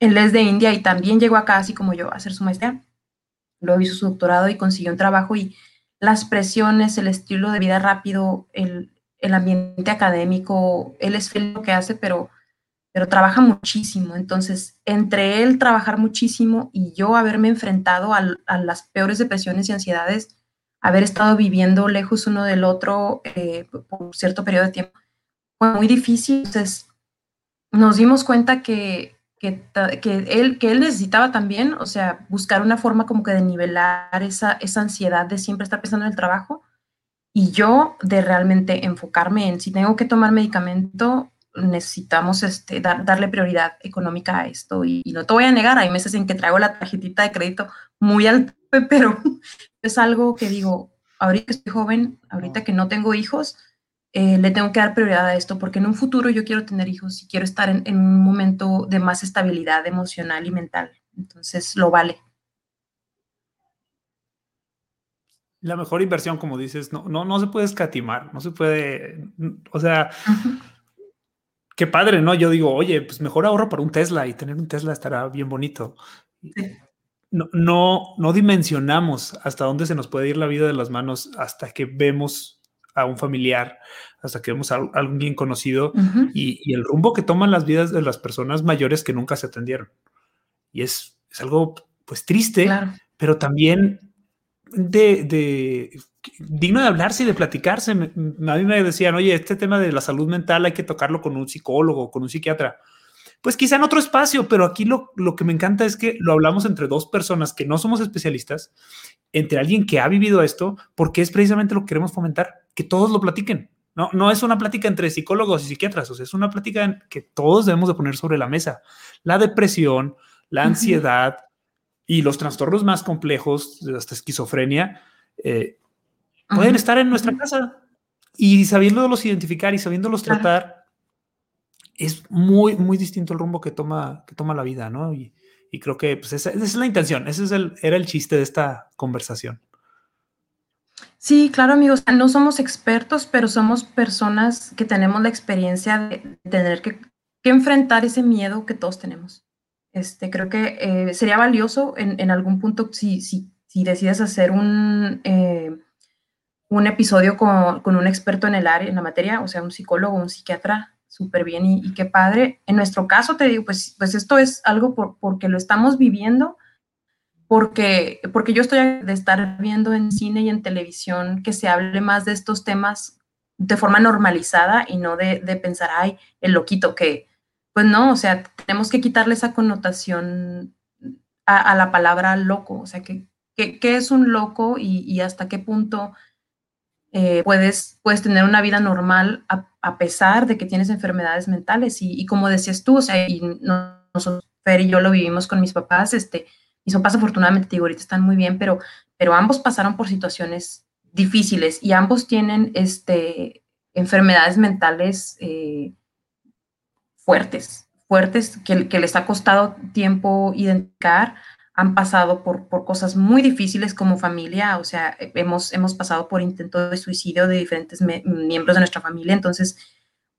Él es de India y también llegó acá, así como yo, a hacer su maestría luego hizo su doctorado y consiguió un trabajo y las presiones, el estilo de vida rápido, el, ambiente académico, él es lo que hace, pero, pero trabaja muchísimo. Entonces, entre él trabajar muchísimo y yo haberme enfrentado a, las peores depresiones y ansiedades, haber estado viviendo lejos uno del otro eh, por cierto periodo de tiempo, fue muy difícil. Entonces, nos dimos cuenta que que, él, que él necesitaba también, o sea, buscar una forma como que de nivelar esa, esa ansiedad de siempre estar pensando en el trabajo y yo de realmente enfocarme en si tengo que tomar medicamento, necesitamos este, darle prioridad económica a esto. Y, no te voy a negar, hay meses en que traigo la tarjetita de crédito muy alta, pero es algo que digo, ahorita que estoy joven, ahorita que no tengo hijos, eh, le tengo que dar prioridad a esto porque en un futuro yo quiero tener hijos y quiero estar en, un momento de más estabilidad emocional y mental. Entonces, lo vale. La mejor inversión, como dices, no, no, no se puede escatimar, no se puede, o sea, qué padre, ¿no? Yo digo, oye, pues mejor ahorro para un Tesla y tener un Tesla estará bien bonito. No, no, no dimensionamos hasta dónde se nos puede ir la vida de las manos hasta que vemos a un familiar, hasta que vemos a alguien conocido y, el rumbo que toman las vidas de las personas mayores que nunca se atendieron. Y es, es algo pues triste, pero también de, digno de hablarse y de platicarse. a mí me decían, oye, este tema de la salud mental hay que tocarlo con un psicólogo, con un psiquiatra. Pues quizá en otro espacio, pero aquí lo, lo que me encanta es que lo hablamos entre dos personas que no somos especialistas, entre alguien que ha vivido esto, porque es precisamente lo que queremos fomentar que todos lo platiquen. No, no es una plática entre psicólogos y psiquiatras, o sea, es una plática que todos debemos de poner sobre la mesa. La depresión, la ansiedad y los trastornos más complejos, hasta esquizofrenia, eh, pueden estar en nuestra casa y sabiéndolos identificar y sabiéndolos tratar, es muy, muy distinto el rumbo que toma, que toma la vida, ¿no? Y, creo que pues, esa, es la intención, ese es el, era el chiste de esta conversación. Sí, claro, amigos, no somos expertos, pero somos personas que tenemos la experiencia de tener que, enfrentar ese miedo que todos tenemos. Este, creo que eh, sería valioso en, algún punto si, si, si, decides hacer un, eh, un episodio con, un experto en el área, en la materia, o sea, un psicólogo, un psiquiatra, súper bien y, qué padre. En nuestro caso, te digo, pues, pues esto es algo por, porque lo estamos viviendo porque, porque yo estoy de estar viendo en cine y en televisión que se hable más de estos temas de forma normalizada y no de, pensar, ay, el loquito, que, pues no, o sea, tenemos que quitarle esa connotación a, la palabra loco, o sea, que, ¿qué es un loco y, hasta qué punto eh, puedes, puedes tener una vida normal a, pesar de que tienes enfermedades mentales? Y, como decías tú, o sea, y nosotros, Fer y yo lo vivimos con mis papás, este, mis papás afortunadamente, digo, ahorita están muy bien, pero, pero ambos pasaron por situaciones difíciles y ambos tienen este, enfermedades mentales eh, fuertes, fuertes, que, que, les ha costado tiempo identificar, han pasado por, por cosas muy difíciles como familia, o sea, hemos, hemos pasado por intentos de suicidio de diferentes miembros de nuestra familia, entonces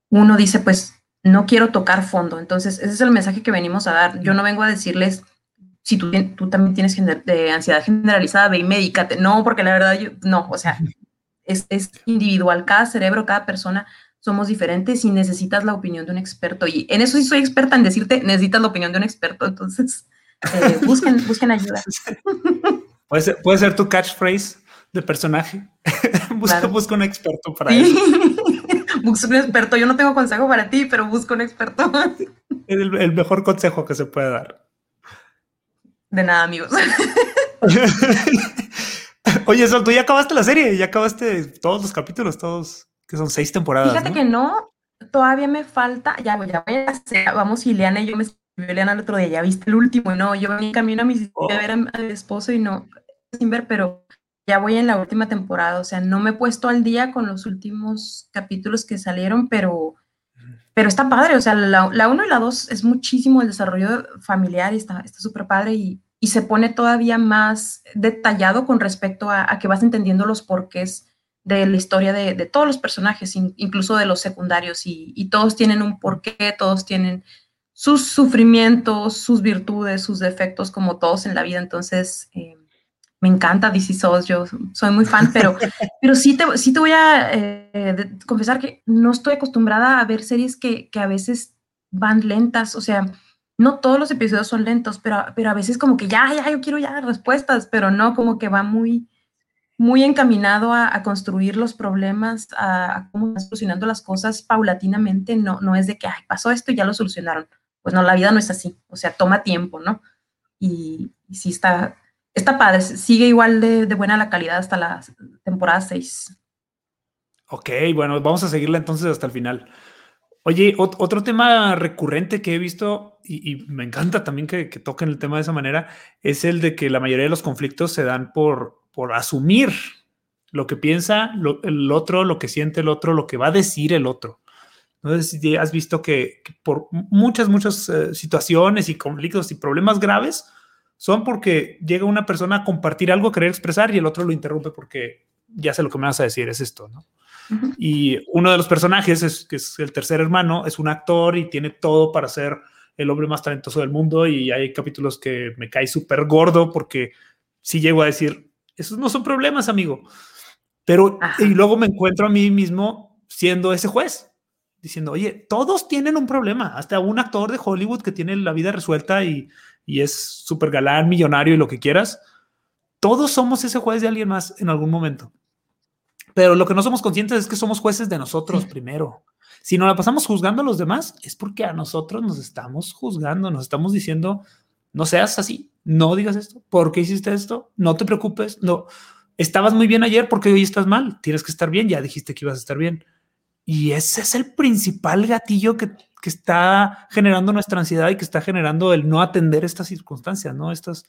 uno dice, pues, no quiero tocar fondo, entonces ese es el mensaje que venimos a dar. Yo no vengo a decirles, si tú, tú también tienes de ansiedad generalizada, ve y médicate. No, porque la verdad, yo, no, o sea, es, es, individual. Cada cerebro, cada persona somos diferentes y necesitas la opinión de un experto. Y en eso sí soy experta en decirte, necesitas la opinión de un experto. Entonces, eh, busquen, busquen ayuda. Puede ser, puede ser tu catchphrase de personaje. busca, un experto para eso. busca un experto. Yo no tengo consejo para ti, pero busca un experto. Es el, mejor consejo que se puede dar. De nada, amigos. Oye, Sol, tú ya acabaste la serie, ya acabaste todos los capítulos, todos, que son seis temporadas. Fíjate que no, todavía me falta, ya, ya voy a hacer, vamos, Ileana y yo me Ileana el otro día, ya viste el último, y no, yo venía camino a mi a ver a, mi esposo y no, sin ver, pero ya voy en la última temporada, o sea, no me he puesto al día con los últimos capítulos que salieron, pero, pero está padre, o sea, la, la uno y la dos es muchísimo el desarrollo familiar y está súper padre y, y, se pone todavía más detallado con respecto a, a, que vas entendiendo los porqués de la historia de, de todos los personajes, incluso de los secundarios, y, y, todos tienen un porqué, todos tienen sus sufrimientos, sus virtudes, sus defectos, como todos en la vida, entonces... Eh, me encanta DC Souls, yo soy muy fan, pero, pero sí, te, sí te voy a eh, confesar que no estoy acostumbrada a ver series que, que, a veces van lentas, o sea, no todos los episodios son lentos, pero, pero a veces como que ya, ya, yo quiero ya respuestas, pero no, como que va muy, muy encaminado a, a construir los problemas, a, a, cómo están solucionando las cosas paulatinamente, no, no es de que, ay, pasó esto y ya lo solucionaron. Pues no, la vida no es así, o sea, toma tiempo, ¿no? Y, y sí está, está padre, sigue igual de, de, buena la calidad hasta la temporada 6. Ok, bueno, vamos a seguirla entonces hasta el final. Oye, otro tema recurrente que he visto y, me encanta también que, que, toquen el tema de esa manera es el de que la mayoría de los conflictos se dan por, por asumir lo que piensa el otro, lo que siente el otro, lo que va a decir el otro. No sé si has visto que, que por muchas, muchas uh, situaciones y conflictos y problemas graves, son porque llega una persona a compartir algo, a querer expresar y el otro lo interrumpe porque ya sé lo que me vas a decir, es esto, ¿no? Uh -huh. Y uno de los personajes, es, que es el tercer hermano, es un actor y tiene todo para ser el hombre más talentoso del mundo y hay capítulos que me cae súper gordo porque si sí llego a decir, esos no son problemas, amigo. Pero, Ajá. y luego me encuentro a mí mismo siendo ese juez, diciendo, oye, todos tienen un problema, hasta un actor de Hollywood que tiene la vida resuelta y, y es súper galán, millonario y lo que quieras, todos somos ese juez de alguien más en algún momento. Pero lo que no somos conscientes es que somos jueces de nosotros sí. primero. Si nos la pasamos juzgando a los demás, es porque a nosotros nos estamos juzgando, nos estamos diciendo, no seas así, no digas esto, ¿por qué hiciste esto? No te preocupes, no. Estabas muy bien ayer porque hoy estás mal, tienes que estar bien, ya dijiste que ibas a estar bien. Y ese es el principal gatillo que, que, está generando nuestra ansiedad y que está generando el no atender estas circunstancias, ¿no? Estos,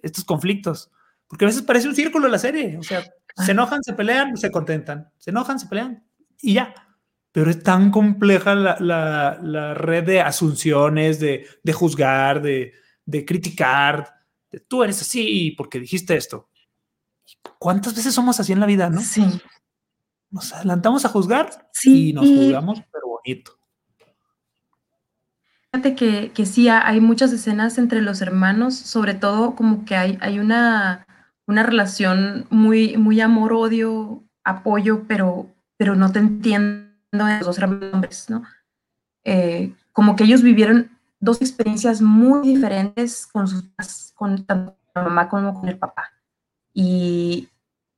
estos conflictos. Porque a veces parece un círculo la serie. O sea, se enojan, se pelean, se contentan. Se enojan, se pelean y ya. Pero es tan compleja la, la, la red de asunciones, de, de juzgar, de, de criticar. De, Tú eres así porque dijiste esto. ¿Cuántas veces somos así en la vida, no? Sí nos adelantamos a juzgar sí, y nos juzgamos, pero bonito. Fíjate que, que sí, hay muchas escenas entre los hermanos, sobre todo como que hay, hay una, una relación muy, muy amor-odio, apoyo, pero, pero no te entiendo en los dos hombres, ¿no? Eh, como que ellos vivieron dos experiencias muy diferentes con, sus, con tanto la mamá como con el papá. Y,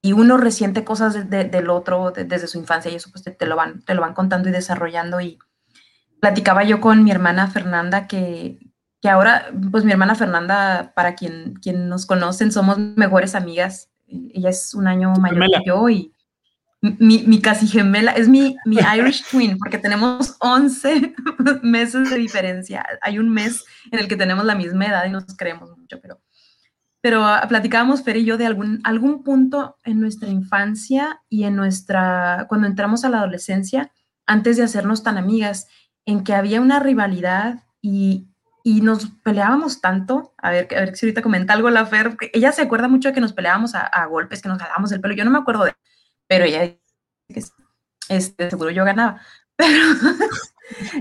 y uno resiente cosas de, de, del otro de, desde su infancia y eso pues te, te, lo van, te lo van contando y desarrollando. Y platicaba yo con mi hermana Fernanda que, que ahora, pues mi hermana Fernanda, para quien, quien nos conocen, somos mejores amigas. Ella es un año mayor gemela. que yo y mi, mi, casi gemela, es mi, mi Irish twin, porque tenemos 11 meses de diferencia. Hay un mes en el que tenemos la misma edad y nos creemos mucho, pero pero uh, platicábamos Fer y yo de algún, algún punto en nuestra infancia y en nuestra, cuando entramos a la adolescencia, antes de hacernos tan amigas, en que había una rivalidad y, y nos peleábamos tanto, a ver, a ver si ahorita comenta algo la Fer, ella se acuerda mucho de que nos peleábamos a, a golpes, que nos jalábamos el pelo, yo no me acuerdo de, pero ella, este, seguro yo ganaba, pero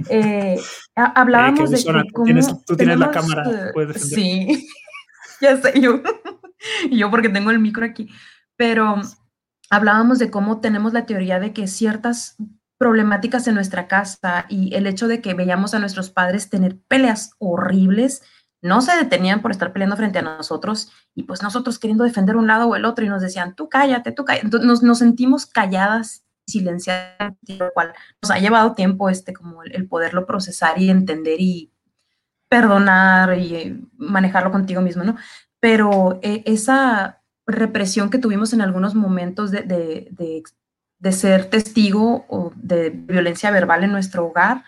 eh, hablábamos de que tú tienes, tú tienes tenemos, la cámara, puedes sí, ya sé yo, yo porque tengo el micro aquí, pero hablábamos de cómo tenemos la teoría de que ciertas problemáticas en nuestra casa y el hecho de que veíamos a nuestros padres tener peleas horribles no se detenían por estar peleando frente a nosotros y pues nosotros queriendo defender un lado o el otro y nos decían, tú cállate, tú cállate. Entonces nos, sentimos calladas, silenciadas, lo cual nos ha llevado tiempo este como el, poderlo procesar y entender y perdonar y eh, manejarlo contigo mismo, ¿no? Pero eh, esa represión que tuvimos en algunos momentos de, de, de, ser testigo o de violencia verbal en nuestro hogar,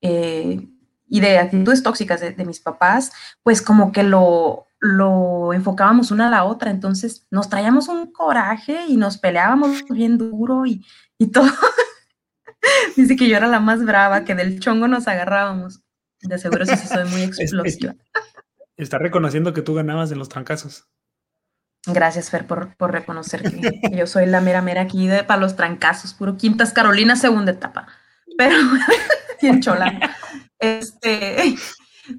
eh, y de actitudes tóxicas de, mis papás, pues como que lo, lo enfocábamos una a la otra, entonces nos traíamos un coraje y nos peleábamos bien duro y, y todo. Dice que yo era la más brava, que del chongo nos agarrábamos. De seguro sí, soy muy explosiva. Está reconociendo que tú ganabas en los trancazos. Gracias, Fer, por, por reconocer que, yo soy la mera mera aquí de, para los trancazos, puro Quintas Carolina, segunda etapa. Pero, bien chola. Este,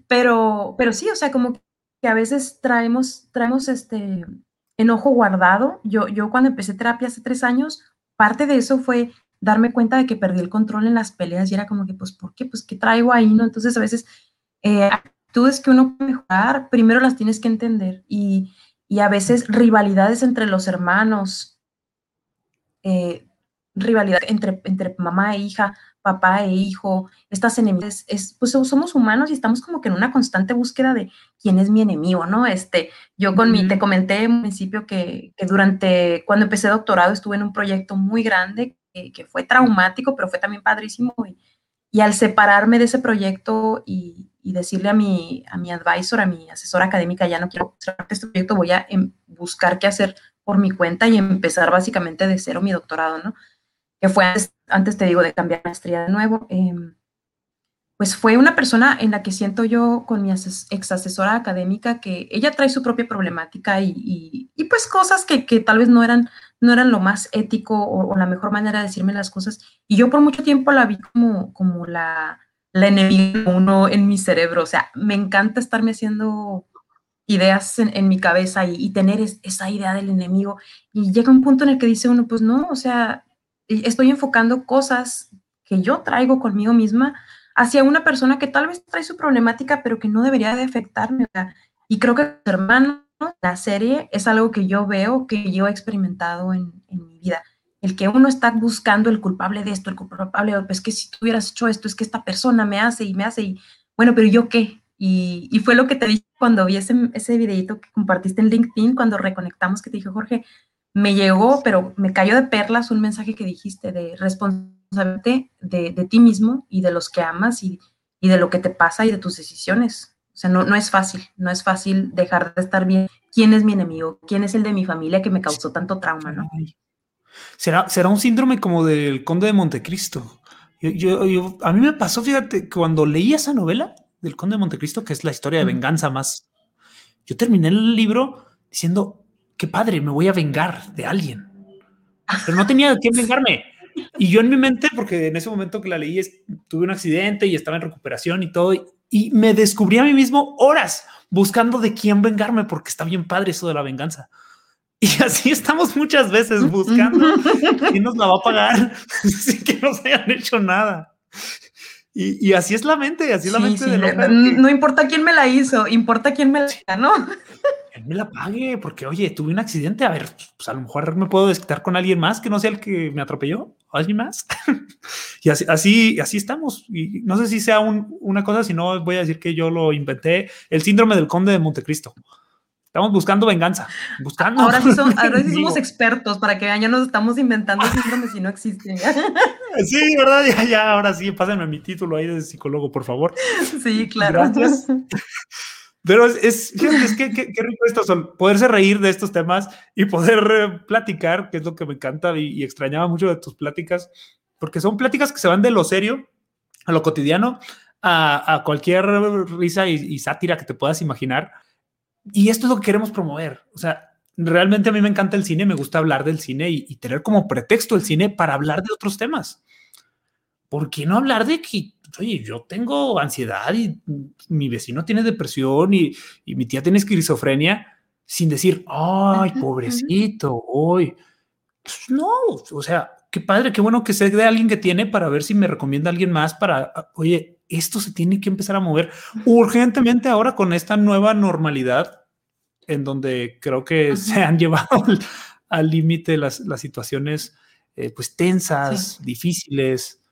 pero, pero sí, o sea, como que a veces traemos, traemos este enojo guardado. Yo, yo cuando empecé terapia hace tres años, parte de eso fue darme cuenta de que perdí el control en las peleas y era como que, pues, ¿por qué? Pues, ¿qué traigo ahí? ¿No? Entonces, a veces, eh, actitudes que uno puede mejorar, primero las tienes que entender y, y a veces rivalidades entre los hermanos, eh, rivalidad entre, entre mamá e hija, papá e hijo, estas enemigos, es, pues somos humanos y estamos como que en una constante búsqueda de quién es mi enemigo, ¿no? Este, yo con mi, te comenté en principio que, que, durante, cuando empecé doctorado estuve en un proyecto muy grande que, fue traumático, pero fue también padrísimo y, y al separarme de ese proyecto y, y, decirle a mi, a mi advisor, a mi asesora académica, ya no quiero este proyecto, voy a em, buscar qué hacer por mi cuenta y empezar básicamente de cero mi doctorado, ¿no? Que fue antes te digo de cambiar maestría de nuevo, em, pues fue una persona en la que siento yo con mi ex asesora académica que ella trae su propia problemática y, y, pues cosas que, que, tal vez no eran, no eran lo más ético o, la mejor manera de decirme las cosas. Y yo por mucho tiempo la vi como, como la, la enemiga uno en mi cerebro. O sea, me encanta estarme haciendo ideas en, mi cabeza y, tener esa idea del enemigo. Y llega un punto en el que dice uno, pues no, o sea, estoy enfocando cosas que yo traigo conmigo misma hacia una persona que tal vez trae su problemática, pero que no debería de afectarme. Y creo que hermano, la serie es algo que yo veo, que yo he experimentado en, mi vida. El que uno está buscando el culpable de esto, el culpable, pues que si tú hubieras hecho esto, es que esta persona me hace y me hace y, bueno, pero yo qué? Y, y fue lo que te dije cuando vi ese, ese videito que compartiste en LinkedIn, cuando reconectamos, que te dije, Jorge, me llegó, pero me cayó de perlas un mensaje que dijiste de responsabilidad de, ti mismo y de los que amas y, de lo que te pasa y de tus decisiones. O sea, no, no es fácil, no es fácil dejar de estar bien. ¿Quién es mi enemigo? ¿Quién es el de mi familia que me causó tanto trauma, no? Será, será un síndrome como del Conde de Montecristo. Yo, a mí me pasó, fíjate, cuando leí esa novela del Conde de Montecristo, que es la historia de venganza más, yo terminé el libro diciendo, qué padre, me voy a vengar de alguien. Pero no tenía de quién vengarme. Y yo en mi mente, porque en ese momento que la leí, tuve un accidente y estaba en recuperación y todo, y, me descubrí a mí mismo horas buscando de quién vengarme, porque está bien padre eso de la venganza. Y así estamos muchas veces buscando quién nos la va a pagar sin que nos hayan hecho nada. Y, y, así es la mente, así es la mente de no, no, importa quién me la hizo, importa quién me la ganó él me la pague, porque oye, tuve un accidente, a ver, pues a lo mejor me puedo desquitar con alguien más que no sea el que me atropelló, o alguien más. y así, así, así estamos. Y no sé si sea una cosa, si no voy a decir que yo lo inventé, el síndrome del conde de Montecristo. Estamos buscando venganza, buscando. Ahora sí, somos expertos para que ya nos estamos inventando síndromes si no existen. sí, ¿verdad? Ya, ya, ahora sí, pásenme mi título ahí de psicólogo, por favor. Sí, claro. Gracias. Pero es, es, que qué, rico esto, son poderse reír de estos temas y poder eh, platicar, que es lo que me encanta y, extrañaba mucho de tus pláticas, porque son pláticas que se van de lo serio a lo cotidiano, a, a cualquier risa y, sátira que te puedas imaginar. Y esto es lo que queremos promover. O sea, realmente a mí me encanta el cine, me gusta hablar del cine y, y tener como pretexto el cine para hablar de otros temas. ¿Por qué no hablar de que oye, yo tengo ansiedad y mi vecino tiene depresión y, mi tía tiene esquizofrenia, sin decir, ay, pobrecito, hoy. Pues no, o sea, qué padre, qué bueno que sé de alguien que tiene para ver si me recomienda a alguien más para, oye, esto se tiene que empezar a mover urgentemente ahora con esta nueva normalidad en donde creo que se han llevado al límite las, las, situaciones eh, pues tensas, difíciles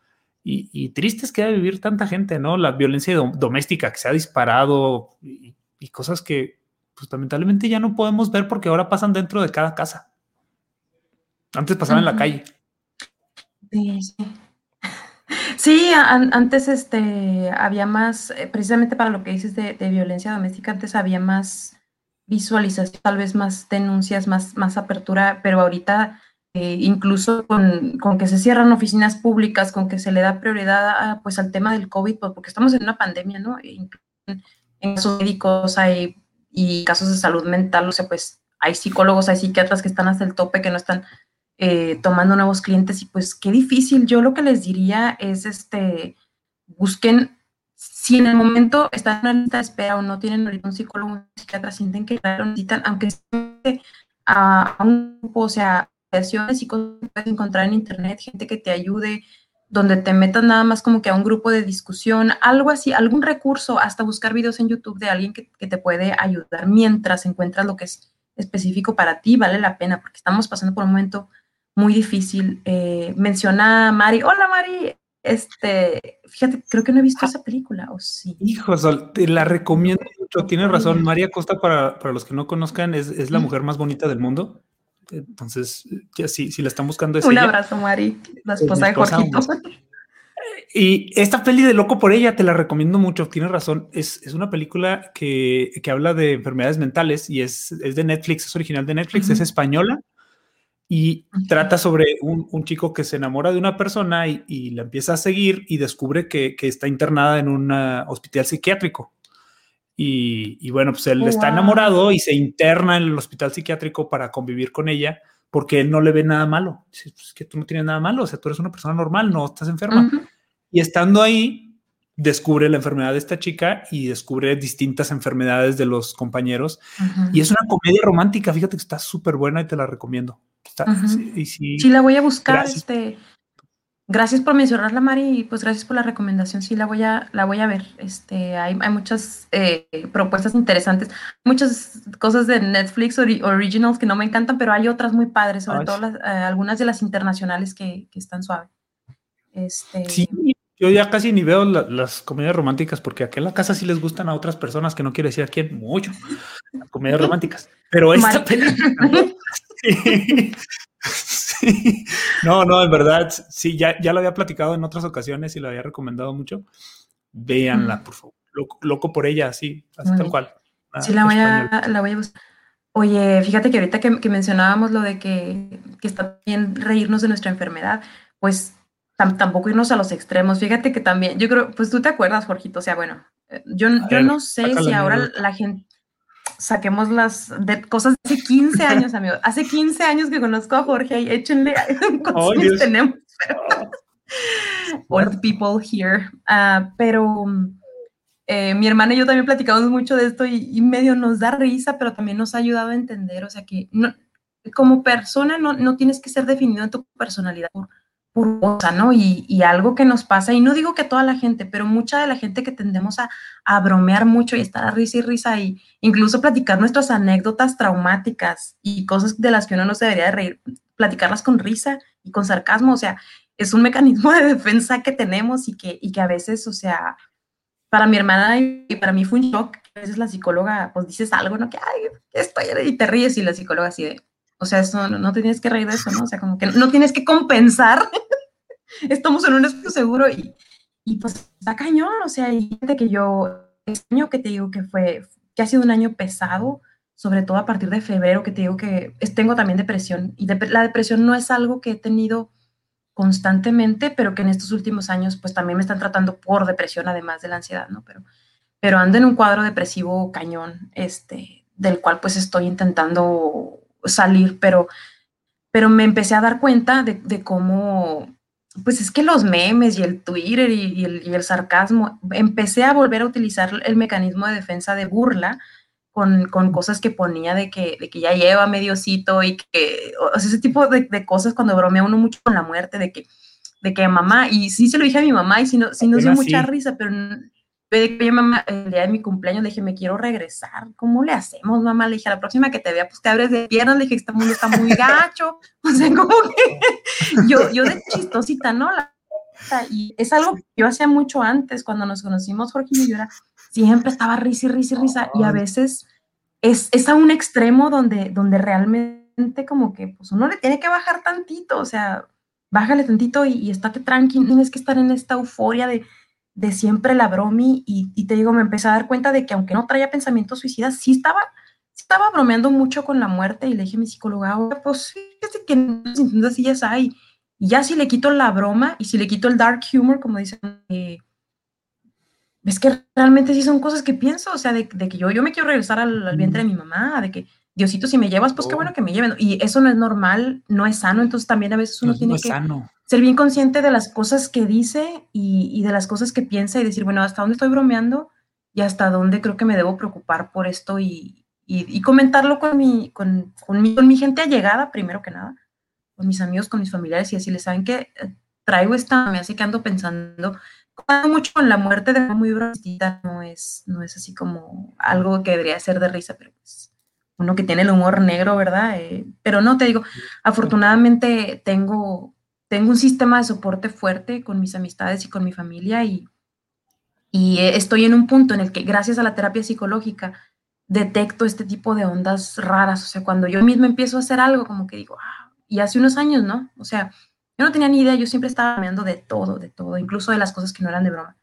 y, tristes que ha de vivir tanta gente, ¿no? La violencia doméstica que se ha disparado y, cosas que pues lamentablemente ya no podemos ver porque ahora pasan dentro de cada casa. Antes pasaban en la calle. Sí, sí. Sí, antes este, había más, eh, precisamente para lo que dices de, violencia doméstica, antes había más visualización, tal vez más denuncias, más, más apertura, pero ahorita eh, incluso con, que se cierran oficinas públicas, con que se le da prioridad pues al tema del COVID, pues, porque estamos en una pandemia, ¿no? En, en casos médicos hay y casos de salud mental, o sea, pues hay psicólogos, hay psiquiatras que están hasta el tope, que no están eh, tomando nuevos clientes y pues qué difícil. Yo lo que les diría es, este, busquen, si en el momento están en una lista de espera o no tienen un psicólogo, un psiquiatra, sienten que necesitan, aunque a, a un grupo, o sea, y cosas que puedes encontrar en internet, gente que te ayude, donde te metas nada más como que a un grupo de discusión, algo así, algún recurso, hasta buscar videos en YouTube de alguien que, que te puede ayudar mientras encuentras lo que es específico para ti, vale la pena, porque estamos pasando por un momento muy difícil. Eh, menciona Mari, hola Mari, este, fíjate, creo que no he visto esa película, o sí. Hijo, te la recomiendo mucho, tienes razón, María Costa, para, para los que no conozcan, es, es la mujer más bonita del mundo. Entonces, ya si, si la están buscando es Un abrazo, Mari, la esposa, de Jorgito. Y esta peli de Loco por ella te la recomiendo mucho, tienes razón. Es, es una película que, que, habla de enfermedades mentales y es, es de Netflix, es original de Netflix, es española y trata sobre un, un, chico que se enamora de una persona y, y la empieza a seguir y descubre que, que está internada en un hospital psiquiátrico. Y, y, bueno, pues él está enamorado y se interna en el hospital psiquiátrico para convivir con ella porque él no le ve nada malo. Dice, pues que tú no tienes nada malo, o sea, tú eres una persona normal, no estás enferma. Y estando ahí, descubre la enfermedad de esta chica y descubre distintas enfermedades de los compañeros. Y es una comedia romántica, fíjate que está súper buena y te la recomiendo sí, la voy a buscar. Gracias. Este, gracias por mencionarla, Mari, y pues gracias por la recomendación. Sí, la voy a, la voy a ver. Este, hay, hay muchas eh, propuestas interesantes, muchas cosas de Netflix originals que no me encantan, pero hay otras muy padres, sobre todo las, eh, algunas de las internacionales que, que están suaves. Este... Sí, yo ya casi ni veo las comedias románticas porque aquí en la casa sí les gustan a otras personas que no quiero decir a quién mucho, comedias románticas. Pero esta película sí, No, no, en verdad, sí, ya, ya lo había platicado en otras ocasiones y lo había recomendado mucho. Véanla, por favor. Loco, por ella, sí, así tal cual. sí, la voy, a, la voy a buscar. Oye, fíjate que ahorita que, que mencionábamos lo de que, que, está bien reírnos de nuestra enfermedad, pues tampoco irnos a los extremos. Fíjate que también, yo creo, pues tú te acuerdas, Jorgito, o sea, bueno, eh, yo, yo no sé si ahora la gente, saquemos las de cosas de hace 15 años, amigos. Hace 15 años que conozco a Jorge y échenle cosas que tenemos. Old people here. Uh, pero eh, mi hermana y yo también platicamos mucho de esto y, y, medio nos da risa, pero también nos ha ayudado a entender, o sea que no, como persona no, no tienes que ser definido en tu personalidad por, cosa, ¿no? Y, algo que nos pasa, y no digo que toda la gente, pero mucha de la gente que tendemos a, bromear mucho y estar a risa y risa y incluso platicar nuestras anécdotas traumáticas y cosas de las que uno no se debería de reír, platicarlas con risa y con sarcasmo, o sea, es un mecanismo de defensa que tenemos y que, y que a veces, o sea, para mi hermana y para mí fue un shock, a veces la psicóloga, pues dices algo, ¿no? Que, ay, estoy, y te ríes y la psicóloga así de, o sea, eso, no, tienes que reír de eso, ¿no? O sea, como que no tienes que compensar. Estamos en un espacio seguro y, y pues está cañón, o sea, y de que yo, este año que te digo que fue, que ha sido un año pesado, sobre todo a partir de febrero, que te digo que tengo también depresión. Y la depresión no es algo que he tenido constantemente, pero que en estos últimos años pues también me están tratando por depresión, además de la ansiedad, ¿no? Pero, pero ando en un cuadro depresivo cañón, este, del cual pues estoy intentando salir, pero, pero me empecé a dar cuenta de, cómo, pues es que los memes y el Twitter y, el, sarcasmo, empecé a volver a utilizar el mecanismo de defensa de burla con, cosas que ponía de que, de que ya lleva mediocito y que, o sea, ese tipo de, cosas cuando bromea uno mucho con la muerte, de que de que mamá, y sí se lo dije a mi mamá y si no, si nos dio mucha risa, pero de que mamá, el día de mi cumpleaños le dije, me quiero regresar, ¿cómo le hacemos, mamá? Le dije, a la próxima que te vea, pues te abres de piernas, le dije, este mundo está muy gacho, o sea, como que yo, yo de chistosita, ¿no? y es algo que yo hacía mucho antes, cuando nos conocimos, Jorge y yo era, siempre estaba risa y risa y risa, y a veces es, es a un extremo donde, donde realmente como que, pues uno le tiene que bajar tantito, o sea, bájale tantito y, y estate tranquilo, tienes que estar en esta euforia de de siempre la bromi y, te digo, me empecé a dar cuenta de que aunque no traía pensamientos suicidas, sí estaba, estaba bromeando mucho con la muerte y le dije a mi psicóloga, pues fíjate que no así ya hay. Y ya si le quito la broma y si le quito el dark humor, como dicen, eh, es que realmente sí son cosas que pienso, o sea, de, que yo, yo me quiero regresar al, vientre de mi mamá, de que Diosito, si me llevas, pues qué oh. bueno que me lleven. Y eso no es normal, no es sano, entonces también a veces uno tiene que ser bien consciente de las cosas que dice y, de las cosas que piensa y decir, bueno, hasta dónde estoy bromeando y hasta dónde creo que me debo preocupar por esto y, comentarlo con mi, con, mi, con mi gente allegada, primero que nada, con mis amigos, con mis familiares y así les saben que traigo esta, me hace que ando pensando mucho con la muerte de muy bromista, no es, no es así como algo que debería ser de risa, pero pues uno que tiene el humor negro, ¿verdad? Eh, pero no, te digo, afortunadamente tengo tengo un sistema de soporte fuerte con mis amistades y con mi familia y, y estoy en un punto en el que gracias a la terapia psicológica detecto este tipo de ondas raras. O sea, cuando yo mismo empiezo a hacer algo, como que digo, ah, y hace unos años, ¿no? O sea, yo no tenía ni idea, yo siempre estaba mirando de todo, de todo, incluso de las cosas que no eran de broma.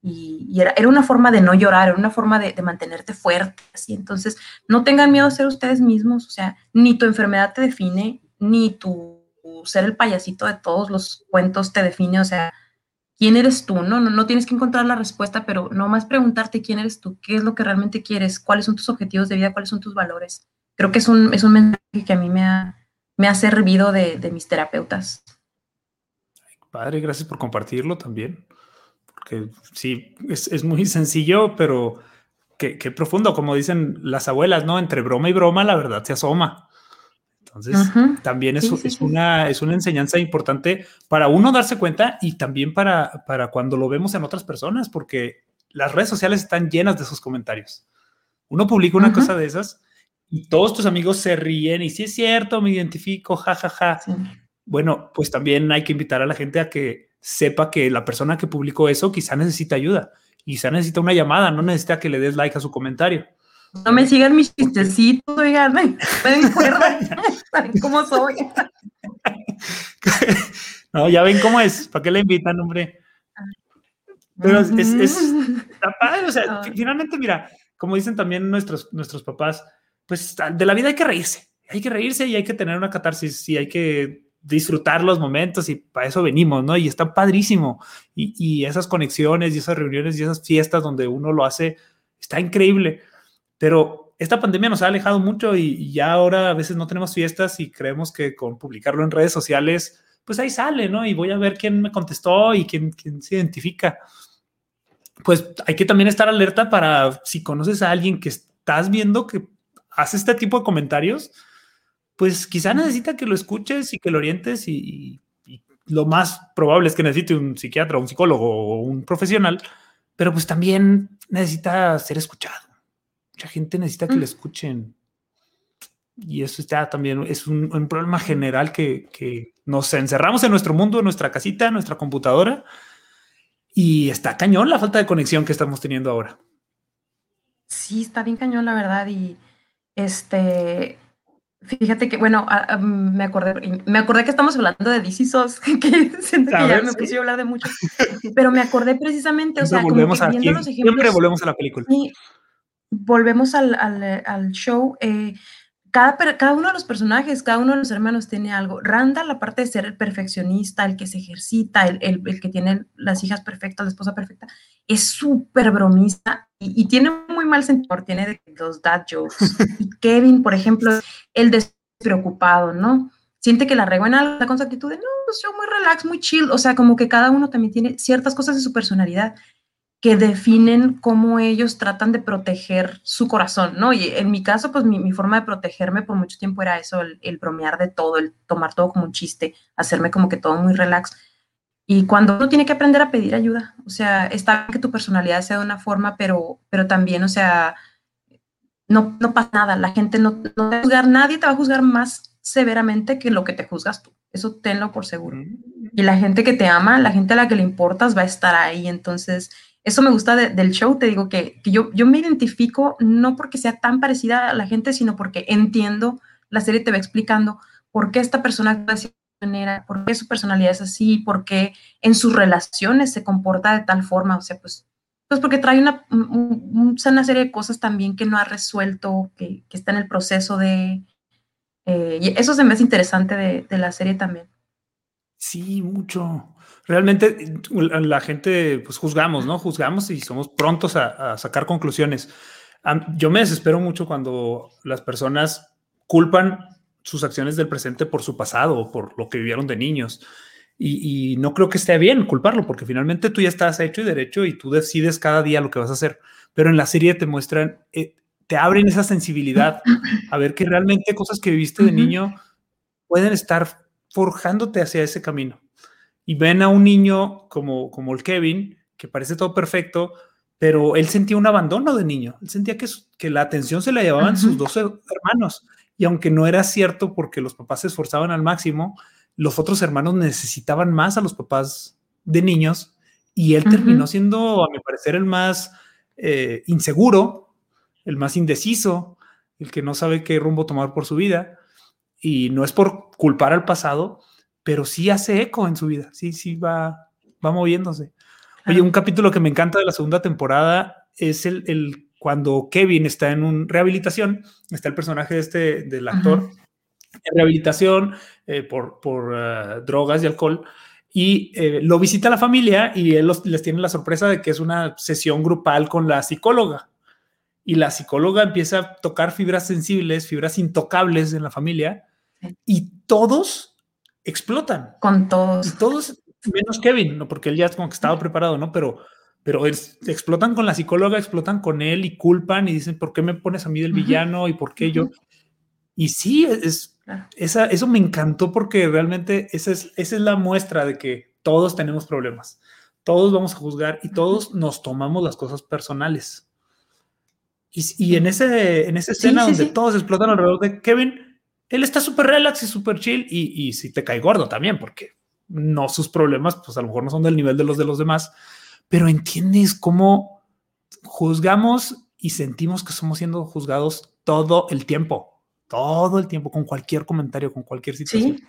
Y, era, era, una forma de no llorar, era una forma de, de, mantenerte fuerte. Así. Entonces, no tengan miedo a ser ustedes mismos, o sea, ni tu enfermedad te define, ni tu ser el payasito de todos los cuentos te define, o sea, quién eres tú, ¿no? No, no tienes que encontrar la respuesta, pero no más preguntarte quién eres tú, qué es lo que realmente quieres, cuáles son tus objetivos de vida, cuáles son tus valores. Creo que es un, es un mensaje que a mí me ha, me ha servido de, de mis terapeutas. Padre, gracias por compartirlo también. Porque sí, es, es muy sencillo, pero qué, qué, profundo, como dicen las abuelas, ¿no? Entre broma y broma, la verdad se asoma. Entonces, también es, es, Una, es una enseñanza importante para uno darse cuenta y también para, para cuando lo vemos en otras personas, porque las redes sociales están llenas de esos comentarios. Uno publica una cosa de esas y todos tus amigos se ríen y si es cierto, me identifico, jajaja. Ja, ja. Bueno, pues también hay que invitar a la gente a que sepa que la persona que publicó eso quizá necesita ayuda, quizá necesita una llamada, no necesita que le des like a su comentario. No me sigan mis chistecitos, oigan, me saben cómo soy. no, ya ven cómo es, ¿para qué le invitan, hombre? Pero es, es, padre, o sea, finalmente, mira, como dicen también nuestros, nuestros papás, pues de la vida hay que reírse, hay que reírse y hay que tener una catarsis y hay que disfrutar los momentos y para eso venimos, ¿no? Y está padrísimo. Y, y esas conexiones y esas reuniones y esas fiestas donde uno lo hace, está increíble. Pero esta pandemia nos ha alejado mucho y, ya ahora a veces no tenemos fiestas y creemos que con publicarlo en redes sociales, pues ahí sale, ¿no? Y voy a ver quién me contestó y quién, quién se identifica. Pues hay que también estar alerta para si conoces a alguien que estás viendo que hace este tipo de comentarios, pues quizá necesita que lo escuches y que lo orientes y, y, lo más probable es que necesite un psiquiatra, un psicólogo o un profesional, pero pues también necesita ser escuchado mucha gente necesita que le escuchen. Y eso está también, es un, problema general que, que, nos encerramos en nuestro mundo, en nuestra casita, en nuestra computadora. Y está cañón la falta de conexión que estamos teniendo ahora. Sí, está bien cañón, la verdad. Y este, fíjate que, bueno, me acordé, me acordé que estamos hablando de DC SOS, que siento que ya me puse a hablar de mucho, pero me acordé precisamente, o sea, volvemos como que viendo los ejemplos. Siempre volvemos a la película volvemos al, al, show, eh, cada, cada, uno de los personajes, cada uno de los hermanos tiene algo. Randall, la parte de ser el perfeccionista, el que se ejercita, el, el, que tiene las hijas perfectas, la esposa perfecta, es súper bromista y, tiene muy mal sentido, tiene los dad jokes. Y Kevin, por ejemplo, el despreocupado, ¿no? Siente que la regla en algo, con su actitud de, no, pues yo muy relax, muy chill, o sea, como que cada uno también tiene ciertas cosas de su personalidad que definen cómo ellos tratan de proteger su corazón, ¿no? Y en mi caso, pues mi, forma de protegerme por mucho tiempo era eso, el, bromear de todo, el tomar todo como un chiste, hacerme como que todo muy relax. Y cuando uno tiene que aprender a pedir ayuda, o sea, está que tu personalidad sea de una forma, pero, pero también, o sea, no, no pasa nada, la gente no, no va a juzgar, nadie te va a juzgar más severamente que lo que te juzgas tú, eso tenlo por seguro. Y la gente que te ama, la gente a la que le importas va a estar ahí, entonces eso me gusta del show, te digo que, que, yo, yo me identifico no porque sea tan parecida a la gente, sino porque entiendo, la serie te va explicando por qué esta persona actúa de por qué su personalidad es así, por qué en sus relaciones se comporta de tal forma, o sea, pues pues porque trae una, una serie de cosas también que no ha resuelto, que, que está en el proceso de... Eh, y eso se me hace interesante de, de, la serie también. Sí, mucho. Realmente la gente, pues juzgamos, ¿no? Juzgamos y somos prontos a, a sacar conclusiones. Yo me desespero mucho cuando las personas culpan sus acciones del presente por su pasado o por lo que vivieron de niños. Y, no creo que esté bien culparlo, porque finalmente tú ya estás hecho y derecho y tú decides cada día lo que vas a hacer. Pero en la serie te muestran, eh, te abren esa sensibilidad a ver que realmente cosas que viviste de niño pueden estar forjándote hacia ese camino. Y ven a un niño como, como el Kevin, que parece todo perfecto, pero él sentía un abandono de niño. Él sentía que, que la atención se la llevaban sus dos hermanos. Y aunque no era cierto porque los papás se esforzaban al máximo, los otros hermanos necesitaban más a los papás de niños y él terminó siendo, a mi parecer, el más eh, inseguro, el más indeciso, el que no sabe qué rumbo tomar por su vida. Y no es por culpar al pasado, pero sí hace eco en su vida, sí, sí va, va moviéndose. Oye, un capítulo que me encanta de la segunda temporada es el, el cuando Kevin está en un rehabilitación, está el personaje este del actor en rehabilitación eh, por, por uh, drogas y alcohol. Y eh, lo visita la familia y él los, les tiene la sorpresa de que es una sesión grupal con la psicóloga. Y la psicóloga empieza a tocar fibras sensibles, fibras intocables en la familia, y todos explotan. Con todos. todos, menos Kevin, ¿no? porque él ya como que estaba preparado, ¿no? Pero, pero explotan con la psicóloga, explotan con él y culpan y dicen, ¿por qué me pones a mí del villano? ¿Y por qué yo? Y sí, es, esa, eso me encantó porque realmente esa es, esa es la muestra de que todos tenemos problemas, todos vamos a juzgar y todos nos tomamos las cosas personales. Y, y en, ese, en esa escena donde todos explotan alrededor de Kevin, él está súper relax y súper chill y, y si te cae gordo también, porque no sus problemas, pues a lo mejor no son del nivel de los de los demás, pero entiendes cómo juzgamos y sentimos que somos siendo juzgados todo el tiempo todo el tiempo, con cualquier comentario, con cualquier situación. Sí,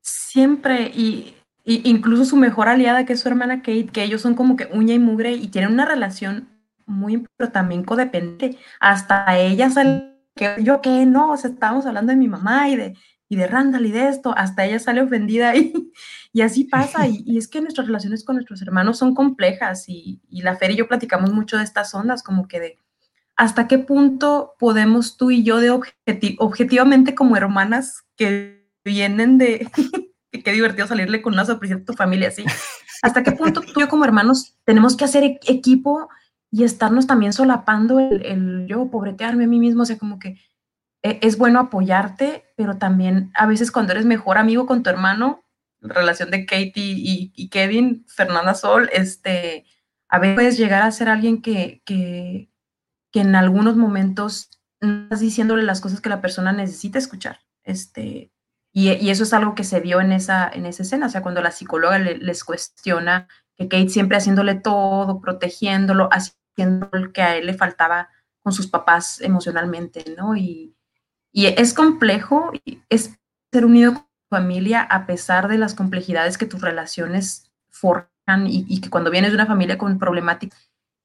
siempre. Y, incluso su mejor aliada, que es su hermana Kate, que ellos son como que uña y mugre y tienen una relación muy, pero también codependiente. Hasta ella sale, que yo que no, o sea, estábamos hablando de mi mamá y de, y de Randall y de esto, hasta ella sale ofendida y, y así pasa. Y, y, es que nuestras relaciones con nuestros hermanos son complejas y, y la Fer y yo platicamos mucho de estas ondas, como que de hasta qué punto podemos tú y yo de objetivamente como hermanas que vienen de, qué divertido salirle con una sorpresa a tu familia así, hasta qué punto tú y yo como hermanos tenemos que hacer e-, equipo y estarnos también solapando el, yo pobretearme a mí mismo, o sea, como que e-, es bueno apoyarte, pero también a veces cuando eres mejor amigo con tu hermano, relación de Katie y, y Kevin, Fernanda Sol, este, a veces puedes llegar a ser alguien que, que que en algunos momentos no estás diciéndole las cosas que la persona necesita escuchar. Este, y, y, eso es algo que se vio en esa, en esa escena, o sea, cuando la psicóloga les cuestiona que Kate siempre haciéndole todo, protegiéndolo, haciendo que a él le faltaba con sus papás emocionalmente, ¿no? Y, y es complejo, es ser unido con tu familia a pesar de las complejidades que tus relaciones forjan y, y que cuando vienes de una familia con problemática,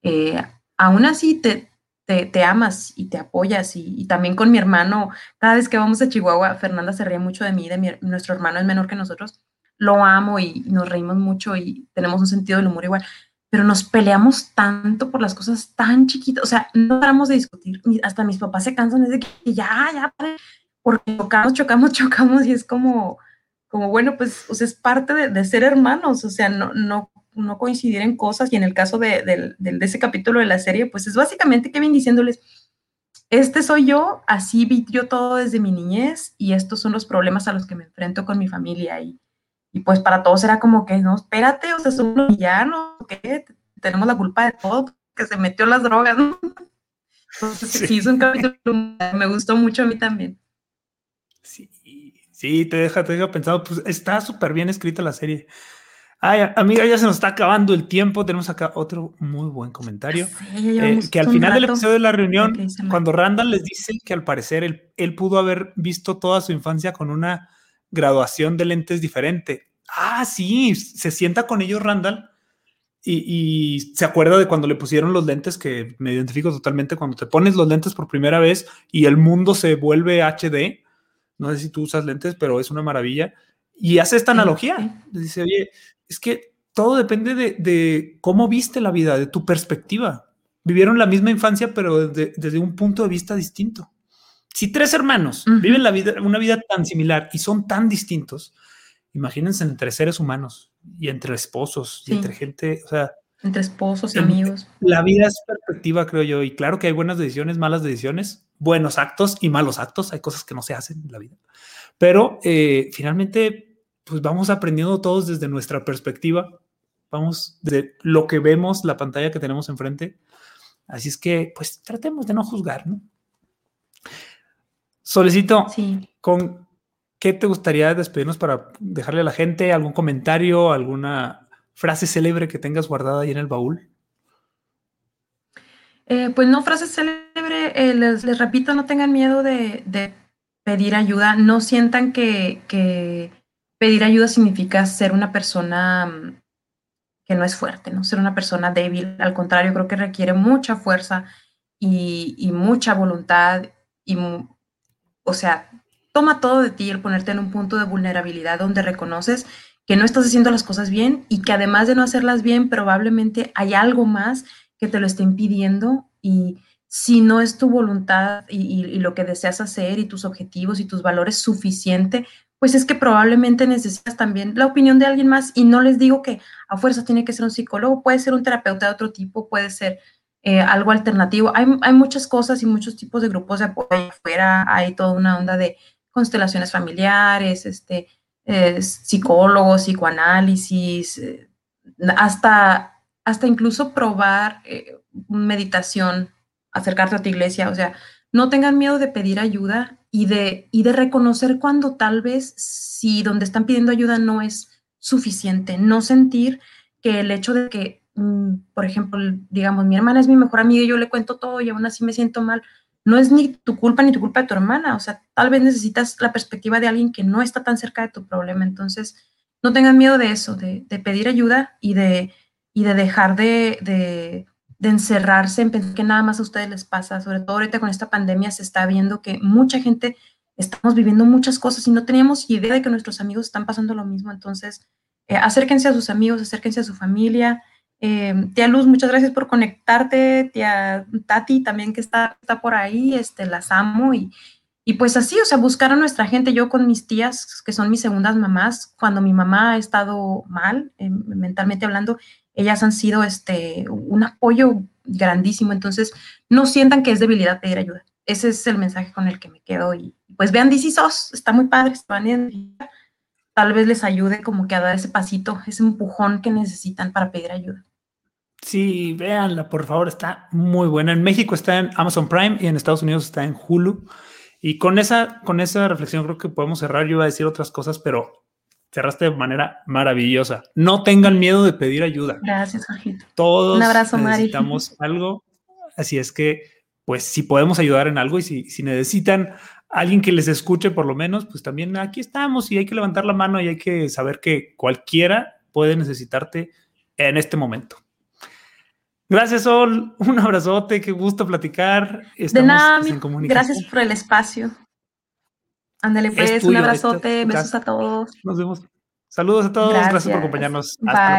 eh, aún así te, te, amas y te apoyas. Y, también con mi hermano, cada vez que vamos a Chihuahua, Fernanda se ríe mucho de mí, de nuestro hermano es menor que nosotros. Lo amo y nos reímos mucho y tenemos un sentido del humor igual. Pero nos peleamos tanto por las cosas tan chiquitas. O sea, no paramos de discutir. Hasta mis papás se cansan de que ya, ya, porque chocamos, chocamos, chocamos y es como, como bueno, pues o sea, es parte de, de, ser hermanos. O sea, no, no no coincidir en cosas y en el caso de, ese capítulo de la serie, pues es básicamente Kevin diciéndoles, este soy yo, así vi yo todo desde mi niñez y estos son los problemas a los que me enfrento con mi familia y, y pues para todos era como que, no, espérate, o sea, son unos villanos, ¿qué? Tenemos la culpa de todo, que se metió las drogas, ¿no? Entonces, sí. sí, es un capítulo, me gustó mucho a mí también. Sí, sí, te deja, te deja pensado, pues está súper bien escrita la serie. Ay, amiga, ya se nos está acabando el tiempo. Tenemos acá otro muy buen comentario. Sí, eh, que al final del episodio de la reunión, cuando Randall les dice que al parecer él, él, pudo haber visto toda su infancia con una graduación de lentes diferente. Ah, sí, se sienta con ellos Randall y, y, se acuerda de cuando le pusieron los lentes, que me identifico totalmente, cuando te pones los lentes por primera vez y el mundo se vuelve HD. No sé si tú usas lentes, pero es una maravilla. Y hace esta analogía. Dice, oye, es que todo depende de, cómo viste la vida, de tu perspectiva. Vivieron la misma infancia, pero desde, un punto de vista distinto. Si tres hermanos viven la vida, una vida tan similar y son tan distintos, imagínense entre seres humanos y entre esposos y entre gente, o sea, entre esposos y amigos. La vida es perspectiva, creo yo, y claro que hay buenas decisiones, malas decisiones, buenos actos y malos actos, hay cosas que no se hacen en la vida, pero eh, finalmente pues vamos aprendiendo todos desde nuestra perspectiva, vamos de lo que vemos, la pantalla que tenemos enfrente. Así es que, pues tratemos de no juzgar, ¿no? Solicito, ¿con qué te gustaría despedirnos para dejarle a la gente algún comentario, alguna frase célebre que tengas guardada ahí en el baúl? Eh, pues no, frase célebre, eh, les, repito, no tengan miedo de, pedir ayuda, no sientan que, que pedir ayuda significa ser una persona mm, que no es fuerte, ¿no? Ser una persona débil. Al contrario, creo que requiere mucha fuerza y, mucha voluntad y, o sea, toma todo de ti el ponerte en un punto de vulnerabilidad donde reconoces que no estás haciendo las cosas bien y que además de no hacerlas bien, probablemente hay algo más que te lo esté impidiendo y si no es tu voluntad y, y, lo que deseas hacer y tus objetivos y tus valores suficiente pues es que probablemente necesitas también la opinión de alguien más y no les digo que a fuerza tiene que ser un psicólogo, puede ser un terapeuta de otro tipo, puede ser eh, algo alternativo. Hay, muchas cosas y muchos tipos de grupos de apoyo afuera, hay toda una onda de constelaciones familiares, este, eh, psicólogos, psicoanálisis, eh, hasta, hasta incluso probar meditación, acercarte a tu iglesia, o sea, no tengan miedo de pedir ayuda y de, y de reconocer cuando tal vez si donde están pidiendo ayuda no es suficiente, no sentir que el hecho de que, por ejemplo, digamos, mi hermana es mi mejor amiga y yo le cuento todo y aún así me siento mal, no es ni tu culpa ni tu culpa de tu hermana, o sea, tal vez necesitas la perspectiva de alguien que no está tan cerca de tu problema, entonces no tengan miedo de eso, de, pedir ayuda y de, y de dejar de de encerrarse en pensar que nada más a ustedes les pasa, sobre todo ahorita con esta pandemia se está viendo que mucha gente estamos viviendo muchas cosas y no teníamos idea de que nuestros amigos están pasando lo mismo. Entonces, eh, acérquense a sus amigos, acérquense a su familia. Eh, tía Luz, muchas gracias por conectarte. Tía Tati también que está, está por ahí, este, las amo y, y pues así, o sea, buscar a nuestra gente. Yo con mis tías, que son mis segundas mamás, cuando mi mamá ha estado mal, eh, mentalmente hablando, ellas han sido este, un apoyo grandísimo. Entonces, no sientan que es debilidad pedir ayuda. Ese es el mensaje con el que me quedo. Y pues vean DC SOS, está muy padre, tal vez les ayude como que a dar ese pasito, ese empujón que necesitan para pedir ayuda. Sí, véanla, por favor, está muy buena. En México está en Amazon Prime y en Estados Unidos está en Hulu. Y con esa, con esa reflexión creo que podemos cerrar. Yo iba a decir otras cosas, pero cerraste de manera maravillosa. No tengan miedo de pedir ayuda. Gracias, Jorgito. Todos Un abrazo, necesitamos algo. Así es que, pues, si podemos ayudar en algo y si, si necesitan alguien que les escuche, por lo menos, pues también aquí estamos y hay que levantar la mano y hay que saber que cualquiera puede necesitarte en este momento. Gracias, Sol. Un abrazote. Qué gusto platicar. Estamos de nada, en comunicación. gracias por el espacio. Ándale, pues, un abrazote, besos a todos. Nos vemos. Saludos a todos, gracias, por acompañarnos. Hasta